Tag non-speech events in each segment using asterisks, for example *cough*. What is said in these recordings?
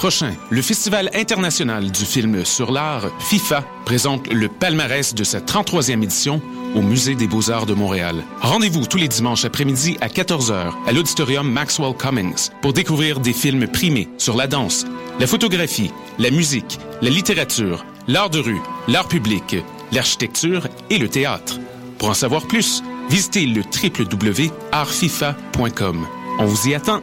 prochain, le Festival international du film sur l'art, FIFA, présente le palmarès de sa 33e édition au Musée des beaux-arts de Montréal. Rendez-vous tous les dimanches après-midi à 14h à l'auditorium Maxwell Cummings pour découvrir des films primés sur la danse, la photographie, la musique, la littérature, l'art de rue, l'art public, l'architecture et le théâtre. Pour en savoir plus, visitez le www.artfifa.com. On vous y attend.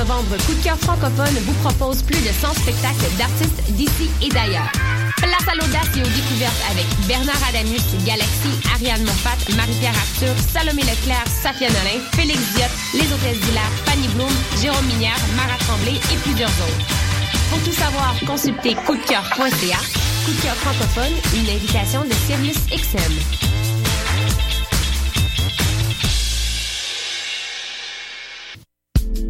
Novembre, Coup de cœur francophone vous propose plus de 100 spectacles d'artistes d'ici et d'ailleurs. Place à l'audace et aux découvertes avec Bernard Adamus, Galaxy, Ariane Moffat, Marie-Pierre Arthur, Salomé Leclerc, Safia Nolin, Félix Diot, Les Hôtesses d'Hilaire, Fanny Bloom, Jérôme Minière, Mara Tremblay et plusieurs autres. Pour tout savoir, consultez coupdecoeur.ca. Coup de cœur francophone, une invitation de Sirius XM.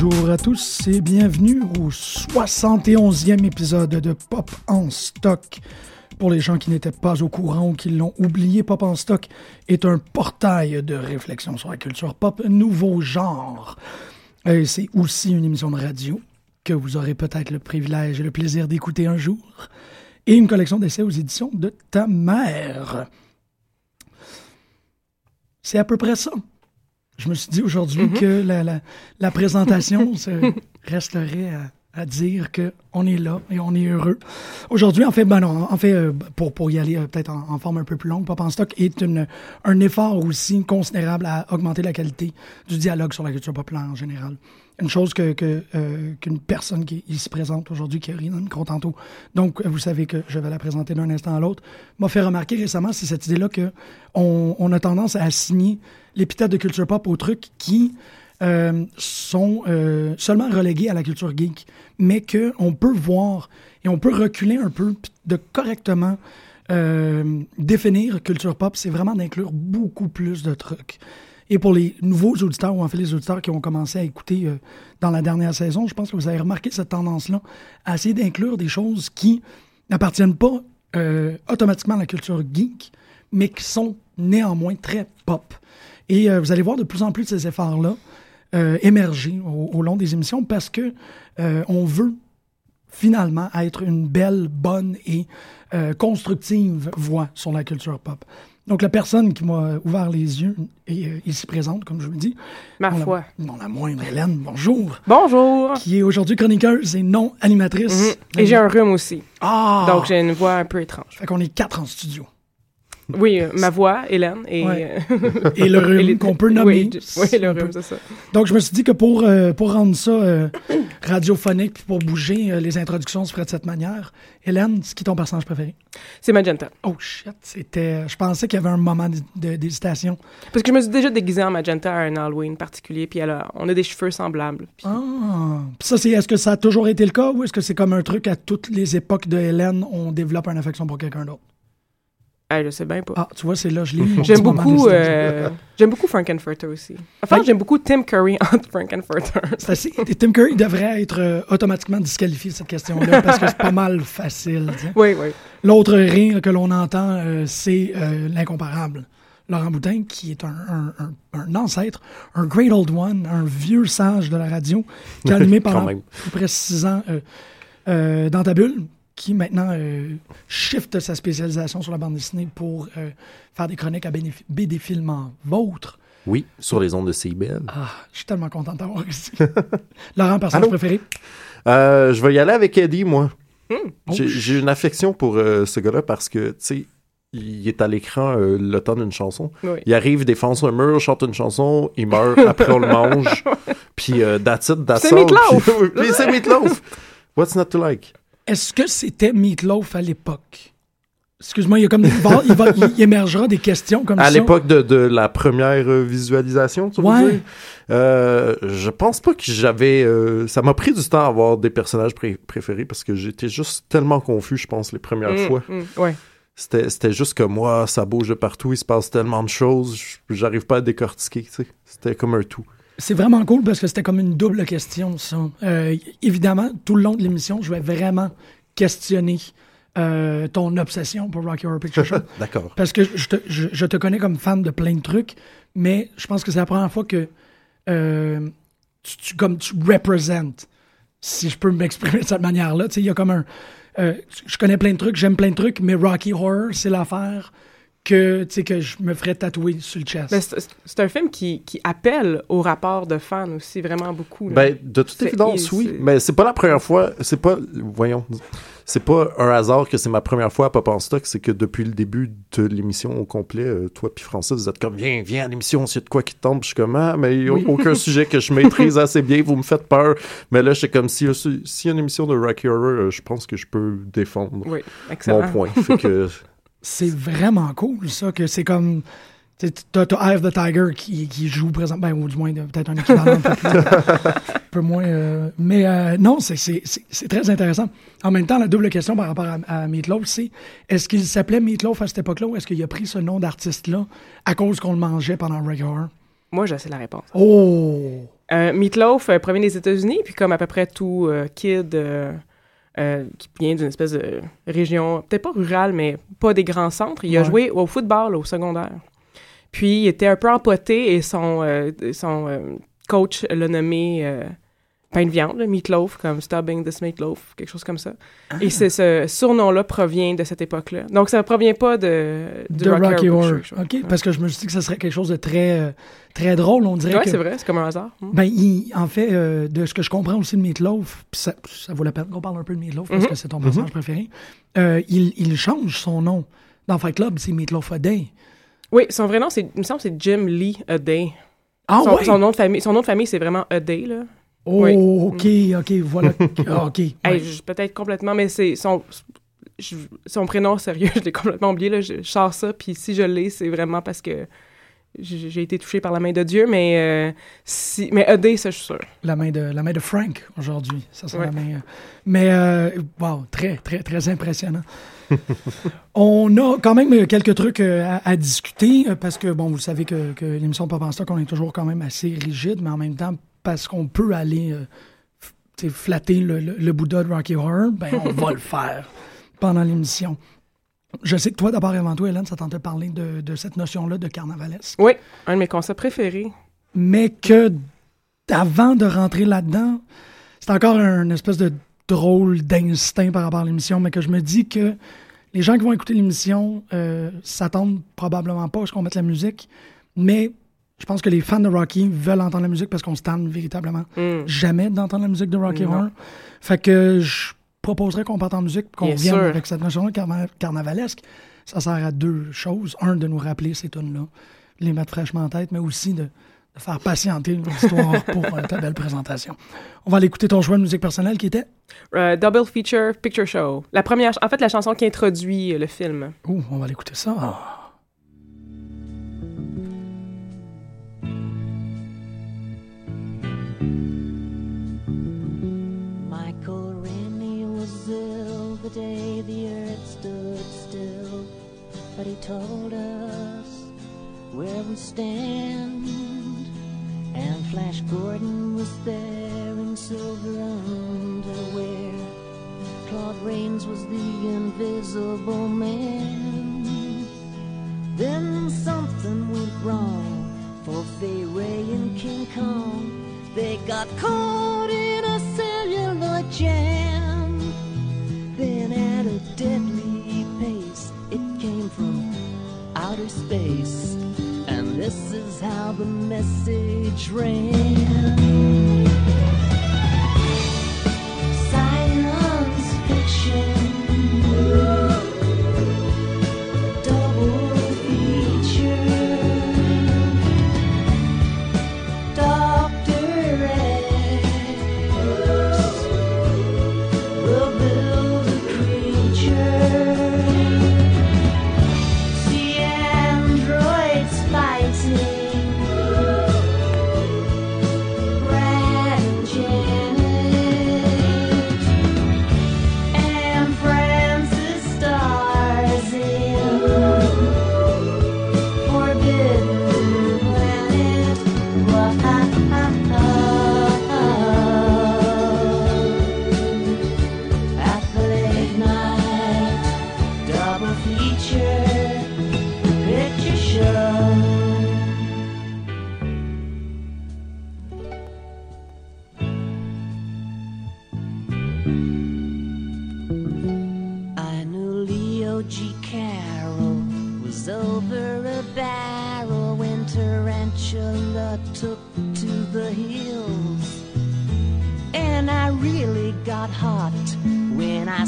Bonjour à tous et bienvenue au 71e épisode de Pop en stock. Pour les gens qui n'étaient pas au courant ou qui l'ont oublié, Pop en stock est un portail de réflexion sur la culture pop, nouveau genre. C'est aussi une émission de radio que vous aurez peut-être le privilège et le plaisir d'écouter un jour, et une collection d'essais aux éditions de ta mère. C'est à peu près ça. Je me suis dit aujourd'hui Mhm. que la, la- la présentation *laughs* se resterait à, à dire qu'on est là et on est heureux. Aujourd'hui, en fait, ben non, en fait, euh, pour, pour y aller euh, peut-être en, en forme un peu plus longue, Pop en stock est une, un effort aussi considérable à augmenter la qualité du dialogue sur la culture populaire en général. Une chose que que, euh, qu'une personne qui ici présente aujourd'hui, micro tantôt, donc euh, vous savez que je vais la présenter d'un instant à l'autre, m'a fait remarquer récemment, c'est cette idée-là que on, on a tendance à assigner l'épithète de culture pop aux trucs qui euh, sont seulement relégués à la culture geek, mais qu'on peut voir et on peut reculer un peu de correctement définir culture pop, c'est vraiment d'inclure beaucoup plus de trucs. Et pour les nouveaux auditeurs, ou en fait les auditeurs qui ont commencé à écouter euh, dans la dernière saison, je pense que vous avez remarqué cette tendance-là à essayer d'inclure des choses qui n'appartiennent pas euh, automatiquement à la culture geek, mais qui sont néanmoins très pop. Et euh, vous allez voir de plus en plus de ces efforts-là émerger au, long des émissions parce que on veut finalement être une belle, bonne et constructive voix sur la culture pop. Donc la personne qui m'a ouvert les yeux est euh, ici présente, comme je vous le dis. Ma Mon- foi. Mon la moindre Hélène, bonjour. Bonjour. Qui est aujourd'hui chroniqueuse et non animatrice. Mhm. Et j'ai un rhume aussi. Ah! Donc j'ai une voix un peu étrange. Fait qu'on est quatre en studio. *laughs* Oui, euh, ma voix, Hélène, et... Ouais. euh, Et le *laughs* rhume qu'on peut nommer. Oui, le rhume, c'est ça. Donc, je me suis dit que pour, euh, pour rendre ça euh, radiophonique, puis pour bouger, les introductions se feraient de cette manière. Hélène, c'est qui ton personnage préféré? C'est Magenta. Oh shit, c'était... Je pensais qu'il y avait un moment d'hésitation. Parce que je me suis déjà déguisée en Magenta à un Halloween particulier, puis elle a- on a des cheveux semblables. Puis- Ah! Puis ça, c'est... Est-ce que ça a toujours été le cas, ou est-ce que c'est comme un truc à toutes les époques de Hélène, on développe une affection pour quelqu'un d'autre? Ah, je sais bien pas. Ah, tu vois, c'est là, je l'ai eu, mon J'aime petit moment beaucoup, euh, j'aime beaucoup Frankenfurter aussi. Enfin, Ouais. j'aime beaucoup Tim Curry *laughs* entre Frankenfurter. C'est assez- Tim Curry devrait être euh, automatiquement disqualifié de cette question-là, *laughs* parce que c'est pas mal facile. Oui, oui. L'autre rire que l'on entend, euh, c'est euh, l'incomparable. Laurent Boutin, qui est un, un- un- un ancêtre, un great old one, un vieux sage de la radio, qui a *laughs* animé pendant même. plus près six ans euh, euh, dans ta bulle, qui maintenant euh, shift sa spécialisation sur la bande dessinée pour euh, faire des chroniques à BD Film en vôtre. Oui, sur les ondes de CIBL. Ah, je suis tellement content de t'avoir ici. *laughs* Laurent, personnage Allô? préféré? Euh, je vais y aller avec Eddie, moi. Oh, J'ai une affection pour euh, ce gars-là parce que, tu sais, il est à l'écran euh, le temps d'une chanson. Oui. Il arrive, défonce un mur, chante une chanson, il meurt, après on le mange. *laughs* Puis euh, that's it, that's C'est all. Meatloaf. Puis, puis c'est Meatloaf. What's not to like? Est-ce que c'était Meatloaf à l'époque? Excuse-moi, il y a comme il, va- il, va- il émergera des questions comme À ça. l'époque de, de la première euh, visualisation, tu veux Ouais. dire? Euh, je pense pas que j'avais... euh, ça m'a pris du temps à avoir des personnages pré- préférés parce que j'étais juste tellement confus, je pense, les premières Mm, fois. mm, ouais. C'était c'était juste que moi, ça bouge de partout, il se passe tellement de choses, j'arrive pas à décortiquer, tu sais. C'était comme un tout. C'est vraiment cool parce que c'était comme une double question, ça. Euh, évidemment, tout le long de l'émission, je vais vraiment questionner euh, ton obsession pour Rocky Horror Picture Show. *laughs* D'accord. Parce que je te, je, je te connais comme fan de plein de trucs, mais je pense que c'est la première fois que euh, tu, tu- comme tu représentes, si je peux m'exprimer de cette manière-là. Tu sais, il y a comme un. euh, je connais plein de trucs, j'aime plein de trucs, mais Rocky Horror, c'est l'affaire que, je me ferais tatouer sur le chest. Mais c'est un film qui, qui appelle au rapport de fans aussi vraiment beaucoup. Ben, de toute C'est- évidence, oui. Mais c'est pas la première fois, c'est pas, voyons, c'est pas un hasard que c'est ma première fois à Pop en Stock, c'est que depuis le début de l'émission au complet, euh, toi puis Francis, vous êtes comme, viens, viens à l'émission, s'il y a de quoi qui te tombe, je suis comme, ah, mais il y a *laughs* aucun sujet que je maîtrise *laughs* assez bien, vous me faites peur. Mais là, c'est comme, s'il y, a- s'il y a une émission de Rocky Horror, euh, je pense que je peux défendre oui, mon point. Fait que, *laughs* C'est vraiment cool, ça, que c'est comme. T'as of the Tiger qui, qui joue présent, ben, ou du moins peut-être un équivalent un peu, plus- *laughs* un peu moins. euh, mais euh, non, c'est- c'est c'est- c'est très intéressant. En même temps, la double question par rapport à, à Meatloaf, c'est est-ce qu'il s'appelait Meatloaf à cette époque-là ou est-ce qu'il a pris ce nom d'artiste-là à cause qu'on le mangeait pendant Reggae Horror? Moi, je sais la réponse. Oh! Euh, Meatloaf euh, provient des États-Unis, puis comme à peu près tout euh, kid euh, qui vient d'une espèce de région, peut-être pas rurale, mais pas des grands centres, il a joué au football au secondaire. Puis il était un peu empoté et son, euh, son euh, coach l'a nommé pain de viande, Meatloaf, comme Stubbing this Meatloaf, quelque chose comme ça. Et c'est ce surnom-là provient de cette époque-là. Donc ça provient pas de, du De Rocky Horror. Show. OK, parce que je me suis dit que ça serait quelque chose de très, très drôle. On dirait que. c'est vrai, c'est comme un hasard. Hmm. Ben, il- en fait, euh, de ce que je comprends aussi de Meatloaf, pis ça, ça vaut la peine qu'on parle un peu de Meatloaf parce Mhm. que c'est ton personnage préféré, euh, il, il change son nom. Dans Fight Club, c'est Meatloaf a Day. Oui, son vrai nom, c'est, il me semble, que c'est Jim Lee A Day. Ah son, ouais? son nom de famille, son nom de famille, c'est vraiment A Day, là. Oh, oui. OK, OK, voilà. *laughs* Ah, OK. Ouais. peut-être complètement, mais c'est son, je- son prénom sérieux, *laughs* je l'ai complètement oublié, là. Je, je sors ça, puis si je l'ai, c'est vraiment parce que j'ai été touché par la main de Dieu, mais euh, si, mais Day, ça, je suis sûr. La main de, la main de Frank aujourd'hui. Ça, c'est Ouais. la main. euh, Mais, euh, wow, très, très, très impressionnant. *laughs* on a quand même quelques trucs euh, à, à discuter euh, parce que, bon, vous savez que, que l'émission Pop en Stock, on est toujours quand même assez rigide, mais en même temps, parce qu'on peut aller euh, flatter le, le, le Bouddha de Rocky Horror, ben, on va *laughs* le faire pendant l'émission. Je sais que toi, d'abord et avant tout, Hélène, ça tentait de parler de, de cette notion-là de carnavalesque. Oui, un de mes concepts préférés. mais que avant de rentrer là-dedans, c'est encore un espèce de drôle d'instinct par rapport à l'émission, mais que je me dis que les gens qui vont écouter l'émission euh, s'attendent probablement pas à ce qu'on mette la musique, mais je pense que les fans de Rocky veulent entendre la musique parce qu'on se tente véritablement Mm. jamais d'entendre la musique de Rocky Non. Horror. Fait que je proposerais qu'on parte en musique qu'on Bien vienne sûr. avec cette notion carna- carnavalesque. Ça sert à deux choses. Un, de nous rappeler ces tunes-là, les mettre fraîchement en tête, mais aussi de, de faire patienter l'histoire *laughs* pour euh, ta belle présentation. On va aller écouter ton choix de musique personnelle qui était... Euh, double feature picture show. La première, en fait, la chanson qui introduit euh, le film. Ouh, on va aller écouter ça. Michael told us where we stand. And Flash Gordon was there in silver underwear. Claude Rains was the invisible man. Then something went wrong for Fay Ray and King Kong. They got caught in a cellular jam. Then at a deadly pace, it came from outer space. And This is how the message ran.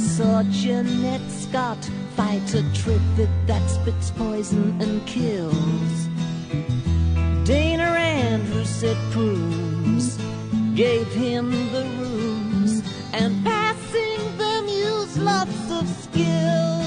Saw Jeanette Scott fight a trifid that spits poison and kills. Dana Andrews said prunes gave him the rooms and passing them used lots of skills.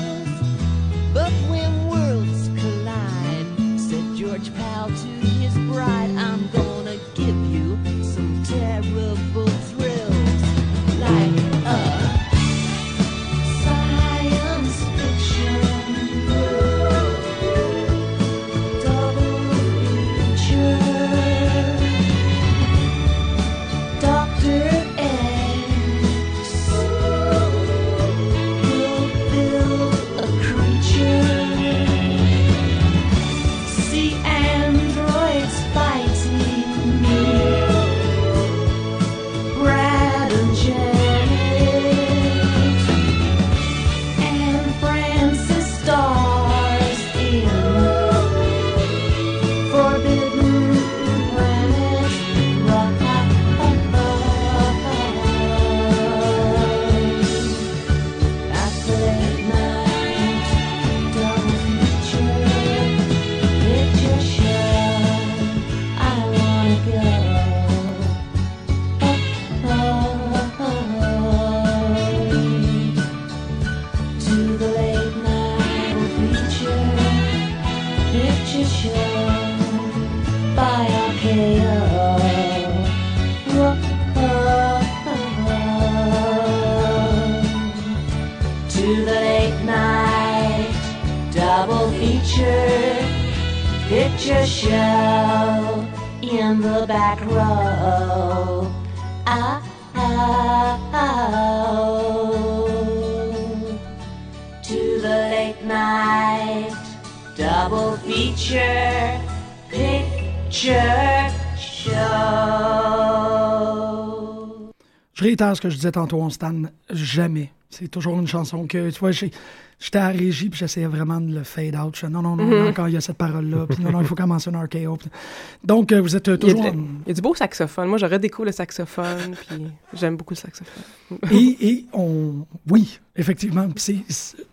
Show in the back row. Oh. To the late night double feature picture réitère ce que je disais tantôt, on Stan, jamais. C'est toujours une chanson que, tu vois, j'étais à la régie puis j'essayais vraiment de le fade out. Je disais, non, non, non, non, quand il y a cette parole-là, puis non, non, il faut commencer un RKO. puis- Donc, euh, vous êtes euh, Il y, a toujours... de- il y a du beau saxophone. Moi, je redécouvre le saxophone, puis j'aime beaucoup le saxophone. et, et on... Oui, effectivement, c'est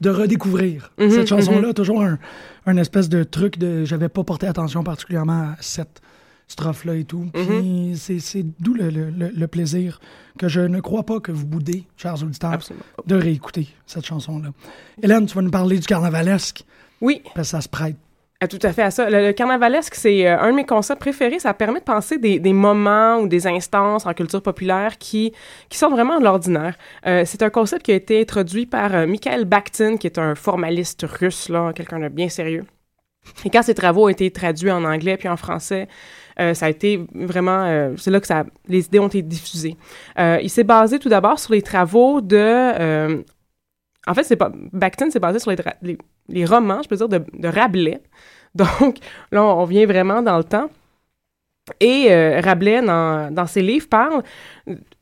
de redécouvrir Mhm, cette chanson-là. mhm. Toujours un, un espèce de truc de... J'avais pas porté attention particulièrement à cette strophe-là et tout. Mhm. c'est- d'où le, le- le- le plaisir que je ne crois pas que vous boudez, chers auditeurs, Absolument. de réécouter cette chanson-là. Hélène, tu vas nous parler du carnavalesque. Oui. Parce que ça se prête. Ah, tout à fait à ça. Le, le carnavalesque, c'est euh, un de mes concepts préférés. Ça permet de penser des, des moments ou des instances en culture populaire qui, qui sortent vraiment de l'ordinaire. Euh, c'est un concept qui a été introduit par euh, Mikhail Bakhtin, qui est un formaliste russe, là, quelqu'un de bien sérieux. Et quand ses travaux ont été traduits en anglais puis en français, euh, ça a été vraiment... euh, c'est là que les idées ont été diffusées. Euh, il s'est basé tout d'abord sur les travaux de... en fait, c'est pas Bakhtin s'est basé sur les, romans, je peux dire, de, Rabelais. *laughs* Donc, là, on vient vraiment dans le temps. Et Rabelais, dans ses livres, parle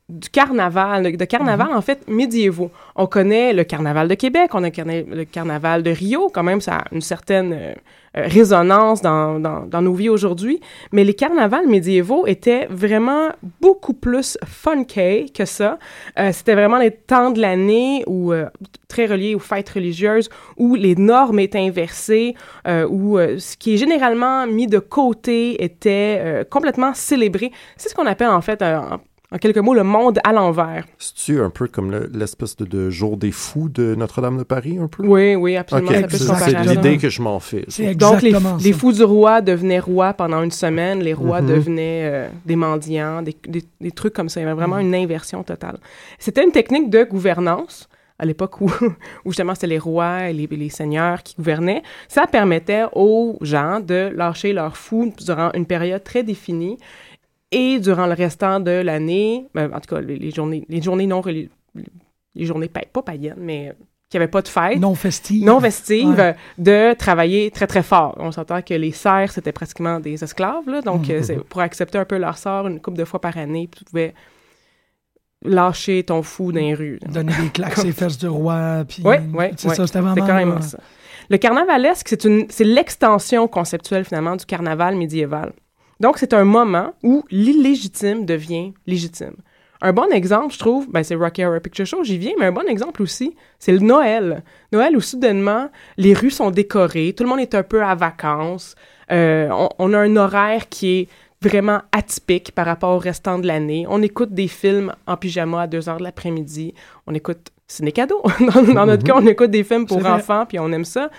du carnaval, de, carnaval en fait médiévaux. On connaît le carnaval de Québec, on a connaît le carnaval de Rio, quand même ça a une certaine euh, euh, résonance dans, dans, dans nos vies aujourd'hui, mais les carnavals médiévaux étaient vraiment beaucoup plus funky que ça. Euh, C'était vraiment les temps de l'année où euh, très reliés aux fêtes religieuses où les normes étaient inversées, où ce qui est généralement mis de côté était complètement célébré. C'est ce qu'on appelle en fait euh, en, quelques mots, le monde à l'envers. C'est-tu un peu comme le- l'espèce de, de jour des fous de Notre-Dame de Paris, un peu? Oui, oui, absolument. C'est l'idée que je m'en fais. C'est Donc, les, fous du roi devenaient rois pendant une semaine, les rois Mhm. devenaient euh, des mendiants, des, des- des trucs comme ça. Il y avait vraiment une inversion totale. C'était une technique de gouvernance à l'époque où, *laughs* où justement c'était les rois et les, les seigneurs qui gouvernaient. Ça permettait aux gens de lâcher leurs fous durant une période très définie et durant le restant de l'année, ben, en tout cas les, les journées, les journées non religieuses, les journées pa- pas païennes, mais qui n'avaient pas de fête Non festive. non vestive Ouais. de travailler très très fort. On s'entend que les serfs c'était pratiquement des esclaves là, donc Mhm. euh, c'est pour accepter un peu leur sort une couple de fois par année, puis tu pouvais lâcher ton fou dans les rues. Donner des claques *laughs* ses fesses du roi. Puis, Ouais, ouais, C'est ça, c'était vraiment. Carrément euh, ça. Le carnavalesque, c'est une, c'est l'extension conceptuelle finalement du carnaval médiéval. Donc c'est un moment où l'illégitime devient légitime. Un bon exemple, je trouve, ben c'est Rocky Horror Picture Show, j'y viens, mais un bon exemple aussi, c'est le Noël. Noël où soudainement, les rues sont décorées, tout le monde est un peu à vacances, euh, on, on a un horaire qui est vraiment atypique par rapport au restant de l'année. On écoute des films en pyjama à 2 heures de l'après-midi. On écoute ciné cadeau. *laughs* dans, dans notre cas, on écoute des films pour enfants, puis on aime ça.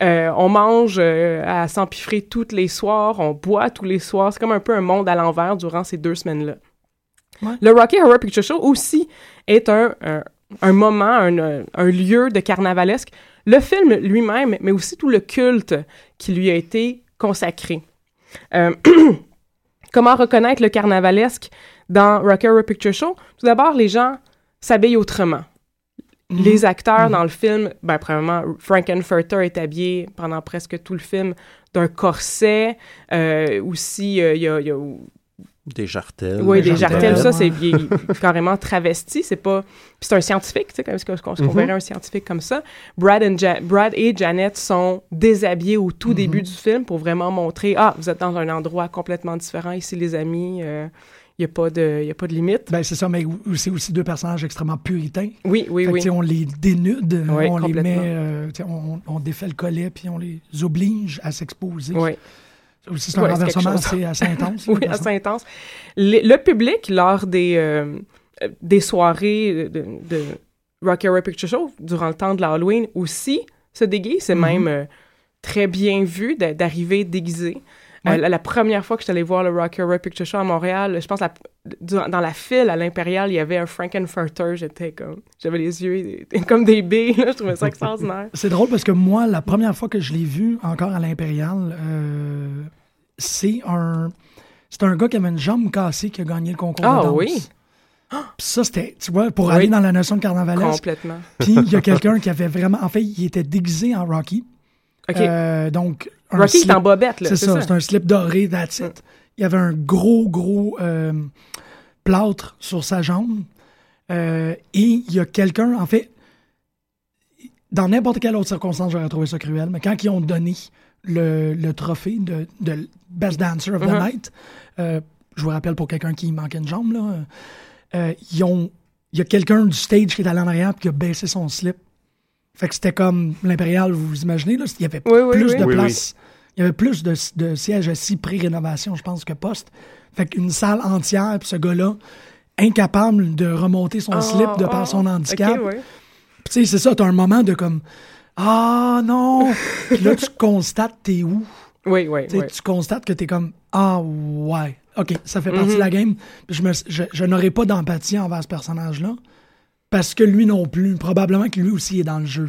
Euh, on mange euh, à s'empiffrer tous les soirs, on boit tous les soirs. C'est comme un peu un monde à l'envers durant ces deux semaines-là. Ouais. Le Rocky Horror Picture Show aussi est un, un, un moment, un, un lieu de carnavalesque. Le film lui-même, mais aussi tout le culte qui lui a été consacré. Euh, *clears throat* comment reconnaître le carnavalesque dans Rocky Horror Picture Show? Tout d'abord, les gens s'habillent autrement. Mhm. Les acteurs Mhm. dans le film, ben, premièrement, Frankenfurter est habillé pendant presque tout le film d'un corset. Euh, aussi, euh, il y a, il y a Des jartelles. oui, des jartelles, jartelles, ça, c'est il *laughs* carrément travesti. C'est pas. Puis c'est un scientifique, tu sais, comme ce qu'on ce qu'on Mhm. verrait un scientifique comme ça. Brad, and Ja- Brad et Janet sont déshabillés au tout début du film pour vraiment montrer ah, vous êtes dans un endroit complètement différent ici, les amis. Il n'y a, pas de- y a pas de limite. Ben, c'est ça, mais c'est aussi deux personnages extrêmement puritains. Oui, oui, Fait oui. on les dénude, Oui, on les met, euh, on, on défait le collet, puis on les oblige à s'exposer. Oui. Aussi, c'est un Ouais, renversement assez, assez intense. *laughs* oui, assez intense. Le, le public, lors des, euh, euh, des soirées de, de Rocky Horror Picture Show, durant le temps de l'Halloween, aussi se déguise. C'est Mhm. même euh, très bien vu d'arriver déguisé. Euh, la, la première fois que je suis allée voir le Rocky Horror Picture Show à Montréal, je pense la, dans la file à l'Impérial, il y avait un Frankenfurter. J'étais comme... J'avais les yeux *laughs* comme des baies. là. Je trouvais ça extraordinaire. C'est drôle parce que moi, la première fois que je l'ai vu encore à l'Impérial, euh, c'est un. C'est un gars qui avait une jambe cassée qui a gagné le concours Ah de danse. oui? Puis ça, c'était, tu vois, pour Oui. aller dans la notion de carnavalesque. Complètement. Puis il y a quelqu'un qui avait vraiment. En fait, il était déguisé en Rocky. OK. Euh, donc, Rocky slip- est en bobette, là. C'est ça, c'est un slip doré, that's it. Il y avait un gros, gros euh, plâtre sur sa jambe. Euh, et il y a quelqu'un, en fait, dans n'importe quelle autre circonstance, j'aurais trouvé ça cruel, mais quand ils ont donné le, le trophée de, de Best Dancer of the Mhm. Night, euh, je vous rappelle pour quelqu'un qui manquait une jambe, là, ils ont, il y a quelqu'un du stage qui est allé en arrière et qui a baissé son slip. Fait que c'était comme l'Impérial, vous vous imaginez, là, il y avait Oui, oui, plus oui. de place. Il y avait plus de, de sièges assis pré-rénovation, je pense, que poste. Fait qu'une salle entière, puis ce gars-là, incapable de remonter son Ah, slip de par ah, son handicap. OK, ouais. Puis tu sais, c'est ça, t'as un moment de comme Ah non! *laughs* Puis là, tu constates t'es où? Oui, oui, oui. Tu constates que t'es comme Ah ouais, ok, ça fait partie Mhm. de la game. Puis je, me, je, je n'aurais pas d'empathie envers ce personnage-là. Parce que lui non plus, probablement que lui aussi est dans le jeu.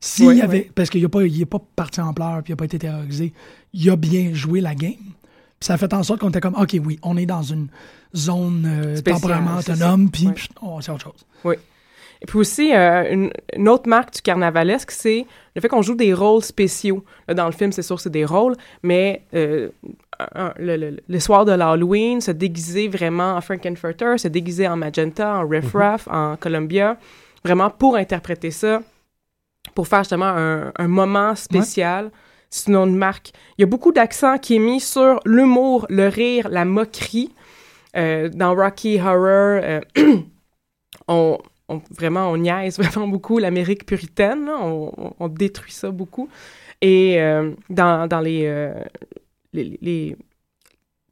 S'il Oui, y avait, oui. parce qu'il n'est pas, il est pas parti en pleurs, puis il n'a pas été terrorisé, il a bien joué la game. Puis ça a fait en sorte qu'on était comme, OK, oui, on est dans une zone euh, Spéciale, temporairement autonome, puis oh, c'est autre chose. Oui. Et puis aussi, euh, une, une autre marque du carnavalesque, c'est le fait qu'on joue des rôles spéciaux. Là, dans le film, c'est sûr, c'est des rôles, mais euh, un- le, le- le soir de l'Halloween, se déguiser vraiment en Frankenfurter, se déguiser en Magenta, en Riff Raff, en Columbia, vraiment pour interpréter ça, pour faire justement un, un moment spécial. C'est une autre marque. Il y a beaucoup d'accent qui est mis sur l'humour, le rire, la moquerie. Euh, dans Rocky Horror, euh, *clears throat* on, on- vraiment, on niaise *laughs* vraiment beaucoup l'Amérique puritaine. là. On, on- on détruit ça beaucoup. Et euh, dans, dans les, euh, les, les-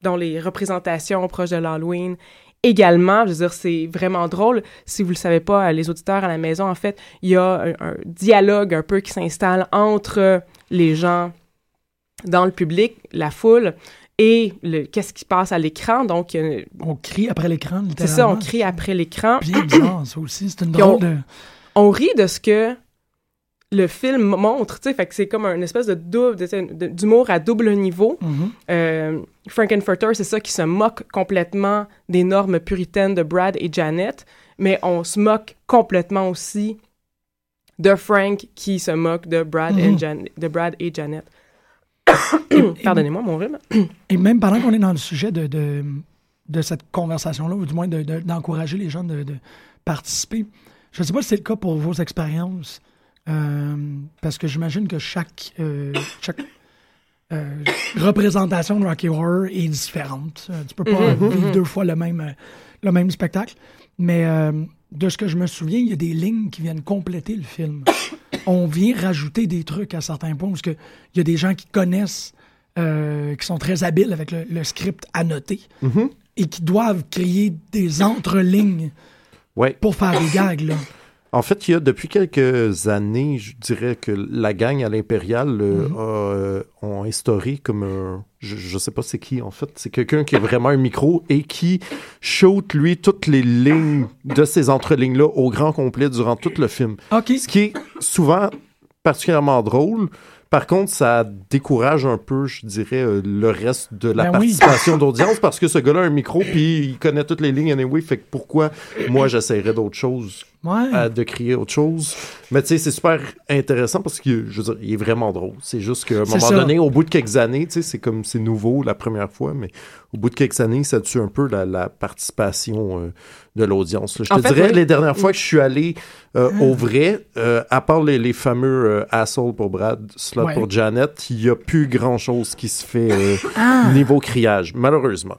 dans les représentations proches de l'Halloween, également, je veux dire, c'est vraiment drôle. Si vous le savez pas, euh, les auditeurs à la maison, en fait, il y a un, un dialogue un peu qui s'installe entre les gens dans le public, la foule, et le, qu'est-ce qui se passe à l'écran. Donc, euh, On crie après l'écran, c'est ça, on littéralement. crie après l'écran. Bien bizarre, ça aussi. C'est une on- drôle de... on rit de ce que le film montre, tu sais, fait que c'est comme un espèce de double, d'humour à double niveau. Mhm. Euh, Frankenfurter, c'est ça qui se moque complètement des normes puritaines de Brad et Janet, mais on se moque complètement aussi de Frank qui se moque de Brad, Mhm. and Jan- de Brad et Janet. *coughs* Pardonnez-moi mon rhume. Et même pendant qu'on est dans le sujet de, de, de cette conversation-là, ou du moins de- de- d'encourager les gens de, participer, je ne sais pas si c'est le cas pour vos expériences, parce que j'imagine que chaque, euh, chaque euh, représentation de Rocky Horror est différente. Euh, Tu peux pas vivre deux fois le même, euh, le même spectacle. Mais euh, de ce que je me souviens, il y a des lignes qui viennent compléter le film. *coughs* On vient rajouter des trucs à certains points, parce qu'il y a des gens qui connaissent euh, qui sont très habiles avec le, le script annoté Mhm. et qui doivent créer des entrelignes Ouais. pour faire des gags. Là. En fait, il y a depuis quelques années, je dirais que la gang à l'Impérial euh, Mhm. a, euh, ont instauré comme un... Je, je sais pas c'est qui, en fait. C'est quelqu'un qui a vraiment un micro et qui shoot, lui, toutes les lignes de ces entrelignes-là au grand complet durant tout le film. OK. Ce qui est souvent particulièrement drôle. Par contre, ça décourage un peu, je dirais, euh, le reste de la Ben oui. participation d'audience parce que ce gars-là a un micro puis il connaît toutes les lignes anyway. Fait que pourquoi moi j'essaierais d'autres choses Ouais. à- de crier autre chose. Mais tu sais, c'est super intéressant parce que, je veux dire, il est vraiment drôle. C'est juste qu'à un moment ça. donné, au bout de quelques années, tu sais, c'est comme c'est nouveau la première fois, mais au bout de quelques années, ça tue un peu la, la participation euh, de l'audience. Je En te fait, dirais, oui. les dernières fois que je suis allé euh, au vrai, euh, à part les, les fameux euh, asshole pour Brad, slot Ouais. pour Janet, il n'y a plus grand-chose qui se fait euh, Ah! niveau criage, malheureusement.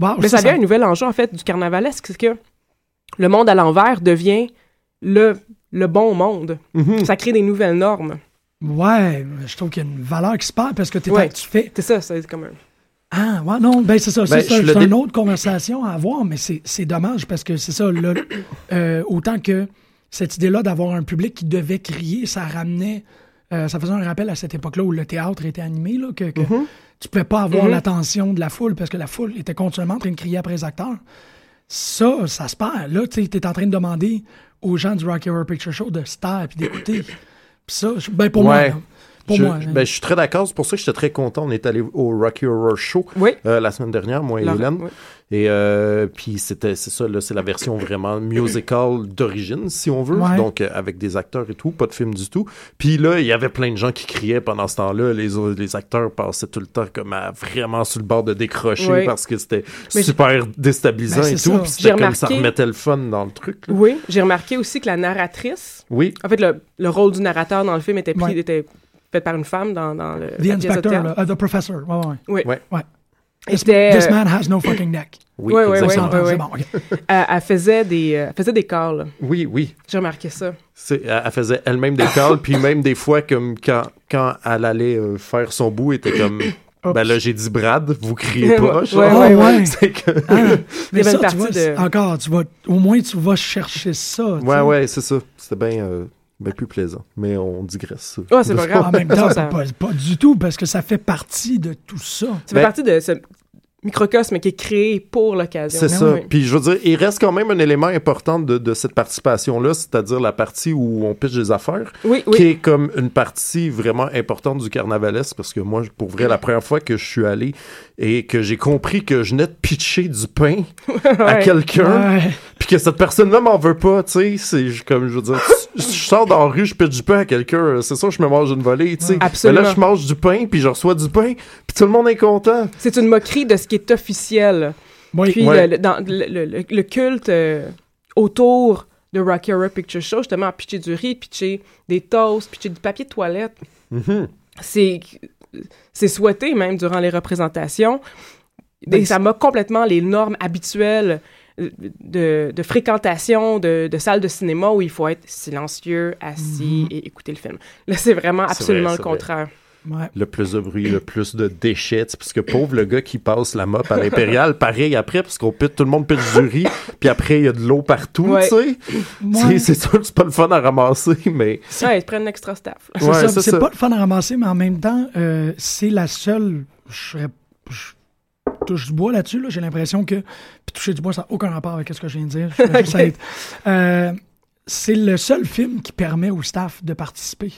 Wow, Mais ça vient un nouvel enjeu, en fait, du carnavalesque, c'est que le monde à l'envers devient le, le bon monde. Mhm. Ça crée des nouvelles normes. Ouais, je trouve qu'il y a une valeur qui se perd parce que Ouais. tu fais. C'est ça, c'est comme un... Ah, ouais, non, ben c'est ça. Ben, c'est dé- une autre conversation à avoir, mais c'est c'est dommage parce que c'est ça, là, *coughs* euh, autant que cette idée-là d'avoir un public qui devait crier, ça ramenait. euh, ça faisait un rappel à cette époque-là où le théâtre était animé, là, que, que tu pouvais pas avoir Mhm. l'attention de la foule parce que la foule était continuellement en train de crier après les acteurs. Ça, ça se perd. Là, tu es en train de demander aux gens du Rocky Horror Picture Show de se taire et d'écouter. Puis ça, ben pour moi, Ouais. Pour je, moi. ben, je suis très d'accord. C'est pour ça que j'étais très content. On est allé au Rocky Horror Show Oui. euh, la semaine dernière, moi et La- Hélène. oui. Et euh, puis c'était, c'est ça, là, c'est la version vraiment musical d'origine, si on veut. Ouais. Donc euh, avec des acteurs et tout, pas de film du tout. Puis là, il y avait plein de gens qui criaient pendant ce temps-là. Les, les acteurs passaient tout le temps comme à vraiment sur le bord de décrocher parce que c'était super déstabilisant Ben, et tout. Puis c'était comme ça remettait le fun dans le truc. là. Oui, j'ai remarqué aussi que la narratrice, Oui. en fait, le, le rôle du narrateur dans le film était, pris, Ouais. était fait par une femme dans, dans le, The Inspector, euh, The Professor. Ouais, ouais. Oui. Ouais. Ouais. Et c'était, This euh, man has no fucking neck. Oui, c'est ouais, ouais. bon, ok. *laughs* elle, elle faisait des, euh, elle faisait des calls. Oui, oui. J'ai remarqué ça. C'est- elle faisait elle-même des calls, puis même des fois, comme quand, quand elle allait euh, faire son bout, elle était comme. Ben là, j'ai dit Brad, vous criez pas. Ouais, genre. ouais, ouais, ouais. *laughs* C'est que- Ah, mais ça, une tu partie vois, de- c'est- encore, tu vas, au moins, tu vas chercher ça. Ouais, sais. ouais, c'est ça. C'était bien euh, ben plus plaisant. Mais on digresse. Ouais, c'est pas *laughs* grave. En même temps, *laughs* ça- pas, pas du tout, parce que ça fait partie de tout ça. Ça fait Ben- partie de ce- microcosme qui est créé pour l'occasion. C'est ça. Oui. Puis je veux dire, il reste quand même un élément important de, de cette participation-là, c'est-à-dire la partie où on pitch des affaires, Oui, qui est comme une partie vraiment importante du carnavalesque, parce que moi, pour vrai, la première fois que je suis allé et que j'ai compris que je venais de pitcher du pain *laughs* à quelqu'un, puis que cette personne-là m'en veut pas, tu sais, c'est comme, je veux dire, *laughs* je sors dans la rue, je pitch du pain à quelqu'un, c'est ça, je me mange une volée, tu sais. Mais là, je mange du pain, puis je reçois du pain, puis tout le monde est content. C'est une moquerie de ce qui est officiel. Oui. Puis Ouais. le, le- dans, le, le- le- le culte euh, autour de Rocky Horror Picture Show, justement, pitcher du riz, pitcher des toasts, pitcher du papier de toilette, Mhm. c'est c'est souhaité même durant les représentations. Ben, Et ça m'a complètement les normes habituelles euh, de, de fréquentation de, de salles de cinéma où il faut être silencieux, assis et écouter le film. Là, c'est vraiment absolument vrai, le vrai. Ouais. le plus de bruit, le plus de déchets. Parce que pauvre le gars qui passe la mop à l'impérial, *laughs* pareil après, parce qu'on tout le monde pitch du riz, puis après il y a de l'eau partout, Ouais. Ouais. C'est sûr que c'est pas le fun à ramasser, mais Ouais, ils prennent extra staff. C'est Ouais, ça, c'est c'est ça. pas le fun à ramasser, mais en même temps, euh, c'est la seule. Je serais. Je touche du bois là-dessus, là, j'ai l'impression que. Puis toucher du bois, ça n'a aucun rapport avec ce que je viens de dire. *laughs* Être- euh, c'est le seul film qui permet au staff de participer.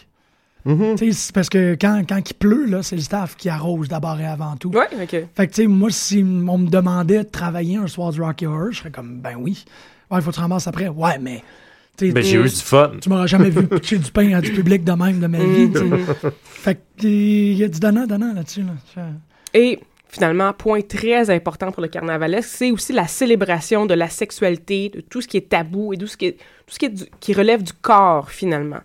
Mhm. C'est parce que quand, quand il pleut, là, c'est le staff qui arrose d'abord et avant tout. Ouais, ok. Fait que, tu sais, moi, si on me demandait de travailler un soir du Rocky Horror, je serais comme, ben oui. Ouais, il faut que tu ramasses après. Ouais, mais. tu sais, ben, j'ai eu du fun. tu m'auras jamais vu pitcher du pain à du public de même de ma vie. sais. Fait que, il y a du donnant-donnant là-dessus. Là. Et finalement, point très important pour le carnavalesque, c'est aussi la célébration de la sexualité, de tout ce qui est tabou et tout ce qui, est, tout ce qui, est du- qui relève du corps, finalement.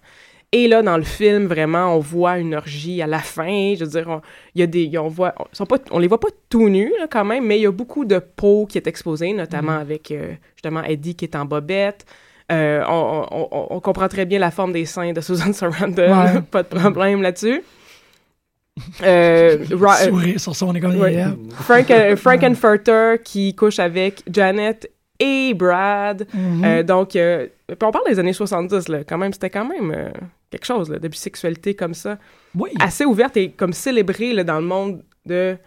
Et là, dans le film, vraiment, on voit une orgie à la fin. Je veux dire, on, y a des, on voit, on, sont pas, on les voit pas tout nus, là, quand même, mais il y a beaucoup de peau qui est exposée, notamment avec, euh, justement, Eddie qui est en bobette. Euh, on, on- on- on comprend très bien la forme des seins de *laughs* Susan Sarandon. Ouais. *laughs* pas de problème là-dessus. Euh, *laughs* Sourire sur son école. Ouais. Frank, Frankenfurter qui couche avec Janet et Brad. Mhm. Euh, donc, euh, on parle des années 70, là, quand même, c'était quand même quelque chose, là, de bisexualité comme ça. Oui, Assez ouverte et comme célébrée là, dans le monde de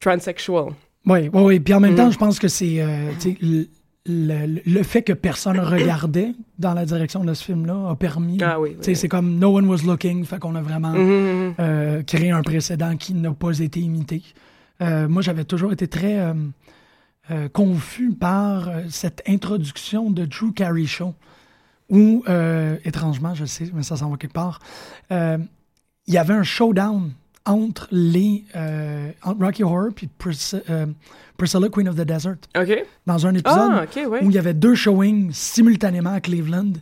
transsexual. oui, oui, oui. Puis en même temps, je pense que c'est euh, le, le- le fait que personne *coughs* regardait dans la direction de ce film-là a permis. Ah oui, oui. C'est comme No one was looking, fait qu'on a vraiment Mhm, mhm. euh, créé un précédent qui n'a pas été imité. Euh, moi, j'avais toujours été très confus par cette introduction de Drew Carey Show, où, euh, étrangement, je sais, mais ça s'en va quelque part, euh, il y avait un showdown entre les euh, entre Rocky Horror Pris- euh, Priscilla Queen of the Desert OK. dans un épisode Ah, ouais. où il y avait deux showings simultanément à Cleveland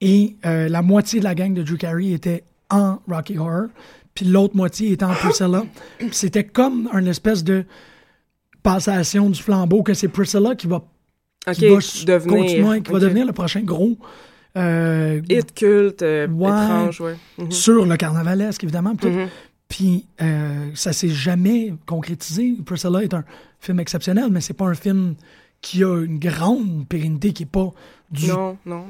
et la moitié de la gang de Drew Carey était en Rocky Horror, puis l'autre moitié était en Priscilla. *gasps* C'était comme une espèce de passation du flambeau que c'est Priscilla qui va, qui va s- devenir. continuer, qui va OK. devenir le prochain gros euh, Hit culte, euh, Ouais. étrange, ouais. Mhm. sur le carnavalesque, évidemment. puis. Mhm. Puis euh, ça s'est jamais concrétisé. Priscilla est un film exceptionnel, mais c'est pas un film qui a une grande pérennité, qui est pas du Non, non,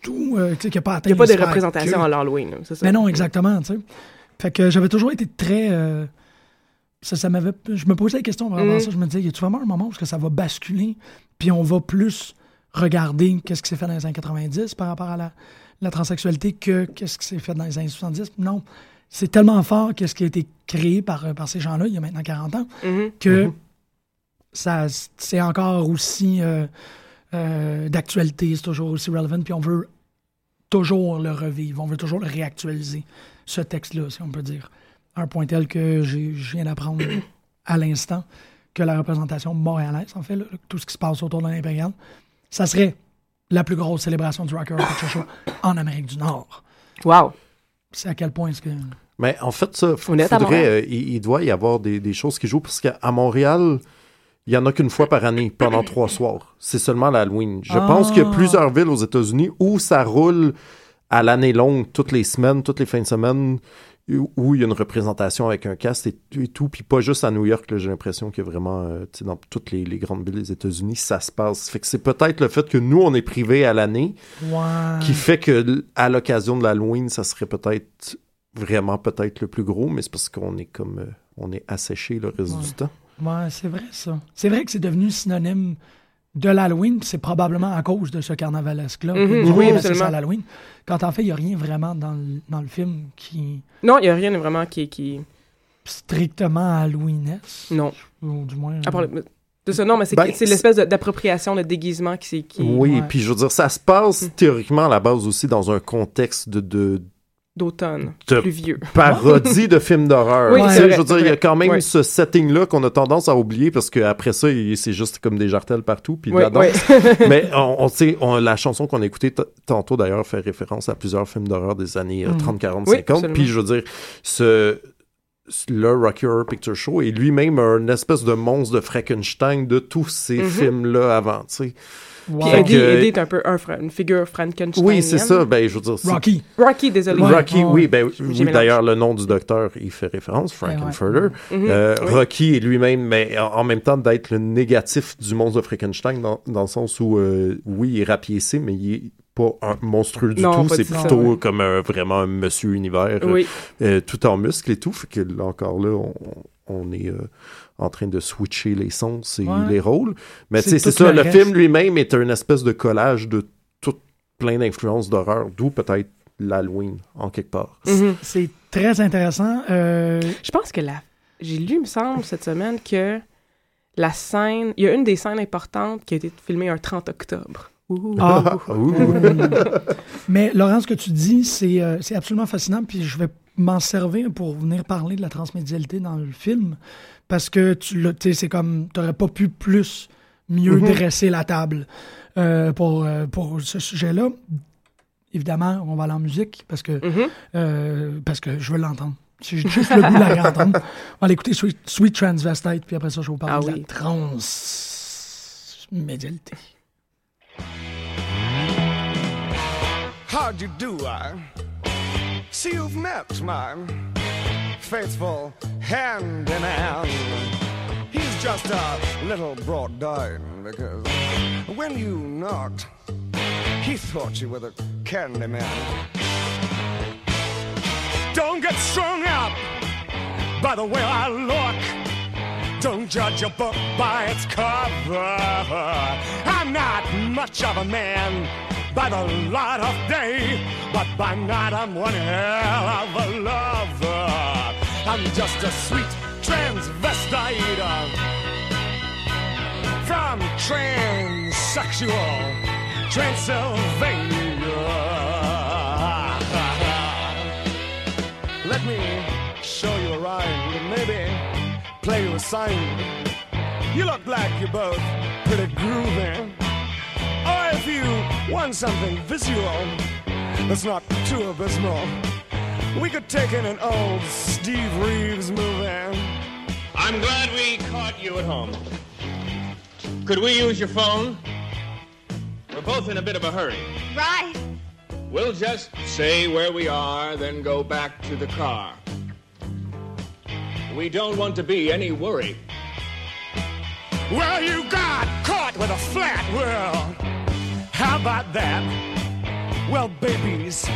tout, euh, qui a pas atteint Il n'y a pas de représentation à l'Halloween, là, c'est ça. Mais non, exactement, tu sais. Fait que j'avais toujours été très... euh, ça, ça m'avait... Je me posais la question Mm. ça. Je me disais, y a-tu vraiment un moment où que ça va basculer, puis on va plus regarder qu'est-ce qui s'est fait dans les années 90 par rapport à la, la transsexualité que qu'est-ce qui s'est fait dans les années 70? Non. C'est tellement fort qu'est-ce qui a été créé par, par ces gens-là, il y a maintenant 40 ans, Mhm. que ça c'est encore aussi euh, euh, d'actualité, c'est toujours aussi relevant, puis on veut toujours le revivre, on veut toujours le réactualiser, ce texte-là, si on peut dire. Un point tel que j'ai- je viens d'apprendre à l'instant que la représentation montréalaise, en fait, là, tout ce qui se passe autour de l'impérial, ça serait la plus grosse célébration du Rocker Picture Show en Amérique du Nord. Wow. C'est à quel point est-ce que... Mais en fait, ça, faudrait, euh, il, il doit y avoir des, des choses qui jouent parce qu'à Montréal, il y en a qu'une fois par année pendant trois soirs. C'est seulement l'Halloween. Je Ah. pense qu'il y a plusieurs villes aux États-Unis où ça roule à l'année longue, toutes les semaines, toutes les fins de semaine, où il y a une représentation avec un cast et, et tout. Puis pas juste à New York, j'ai l'impression a vraiment, euh, tu sais, dans toutes les, les grandes villes des États-Unis, ça se passe. Fait que c'est peut-être le fait que nous, on est privés à l'année qui fait que à l'occasion de l'Halloween, ça serait peut-être vraiment peut-être le plus gros, mais c'est parce qu'on est comme euh, on est asséché le reste Ouais. du temps. Ouais, c'est vrai ça. C'est vrai que c'est devenu synonyme de l'Halloween, c'est probablement à cause de ce carnavalesque-là. que Mhm, les gens oui, appellent absolument. ça l'Halloween. Quand en fait, il n'y a rien vraiment dans le, dans le film qui Non, il n'y a rien vraiment qui. qui... strictement Halloweenesque. Non. Ou du moins. À part le- de ça, non, mais c'est Ben, c'est l'espèce d'appropriation, de déguisement qui. c'est- qui Oui, ouais. puis je veux dire, ça se passe théoriquement à la base aussi dans un contexte de, de D'automne, De- plus vieux. parodie de films d'horreur. *laughs* Oui, je veux dire, il y a quand même ce setting-là qu'on a tendance à oublier parce qu'après ça, c'est juste comme des jartelles partout, puis Oui. *laughs* Mais on, on sait, la chanson qu'on a écoutée tantôt d'ailleurs fait référence à plusieurs films d'horreur des années euh, Mm. 30, 40, Oui, 50. absolument. Puis je veux dire, ce, le Rocky Horror Picture Show est lui-même un espèce de monstre de Frankenstein de tous ces Mhm. films-là avant, tu sais. Wow. Puis Fait Eddie, que- Eddie est un peu un une figure Frankenstein. Oui, c'est ça. Ben, je veux dire, Rocky. Rocky, désolé. Ouais. Rocky, oui, ben, oui, d'ailleurs, le nom du docteur, il fait référence, Ouais, ouais. Frankenfurter. Mhm, Euh, oui. Rocky est lui-même, mais en, en même temps d'être le négatif du monstre de Frankenstein, dans, dans le sens où, euh, oui, il est rapiécé, mais il est pas un monstrueux du Non, tout. C'est plutôt ouais. comme un- vraiment un monsieur univers, euh, Oui. euh, tout en muscles et tout. Fait que là, encore là, on, on est euh, en train de switcher les sons et Ouais. les rôles. Mais tu C'est c'est ça, le film lui-même est une espèce de collage de tout plein d'influences d'horreur, d'où peut-être l'Halloween, en quelque part. Mhm. C'est très intéressant. Euh, Je pense que la. J'ai lu, il me semble, cette semaine que la scène. Il y a une des scènes importantes qui a été filmée un 30 octobre. Ouh. Ah. Ouh. *laughs* Mais Laurent, ce que tu dis, c'est euh, c'est absolument fascinant. Puis je vais m'en servir pour venir parler de la transmédialité dans le film. Parce que tu sais, c'est comme, tu n'aurais pas pu plus mieux Mhm. dresser la table euh, pour, euh, pour ce sujet-là. Évidemment, on va aller en musique parce que, Mhm. euh, parce que je veux l'entendre. J'ai juste le goût de la *laughs* réentendre. On va aller écouter Sweet, Sweet Transvestite, puis après ça, je vais vous parler Ah de oui. la transmédialité. How'd you do? I? See you've met my faithful hand in hand. He's just a little brought down because when you knocked, he thought you were the candy man. Don't get strung up by the way I look. Don't judge a book by its cover. I'm not much of a man by the light of day, but by night I'm one hell of a lover. I'm just a sweet transvestite from transsexual Transylvania. *laughs* Let me show you around and maybe play you a sign. You look like you're both pretty groovy. Or if you want something visual that's not too abysmal, we could take in an old Steve Reeves movie. I'm glad we caught you at home. Could we use your phone? We're both in a bit of a hurry. Right. We'll just say where we are, then go back to the car. We don't want to be any worry. Well, you got caught with a flat world. How about that? Well, babies,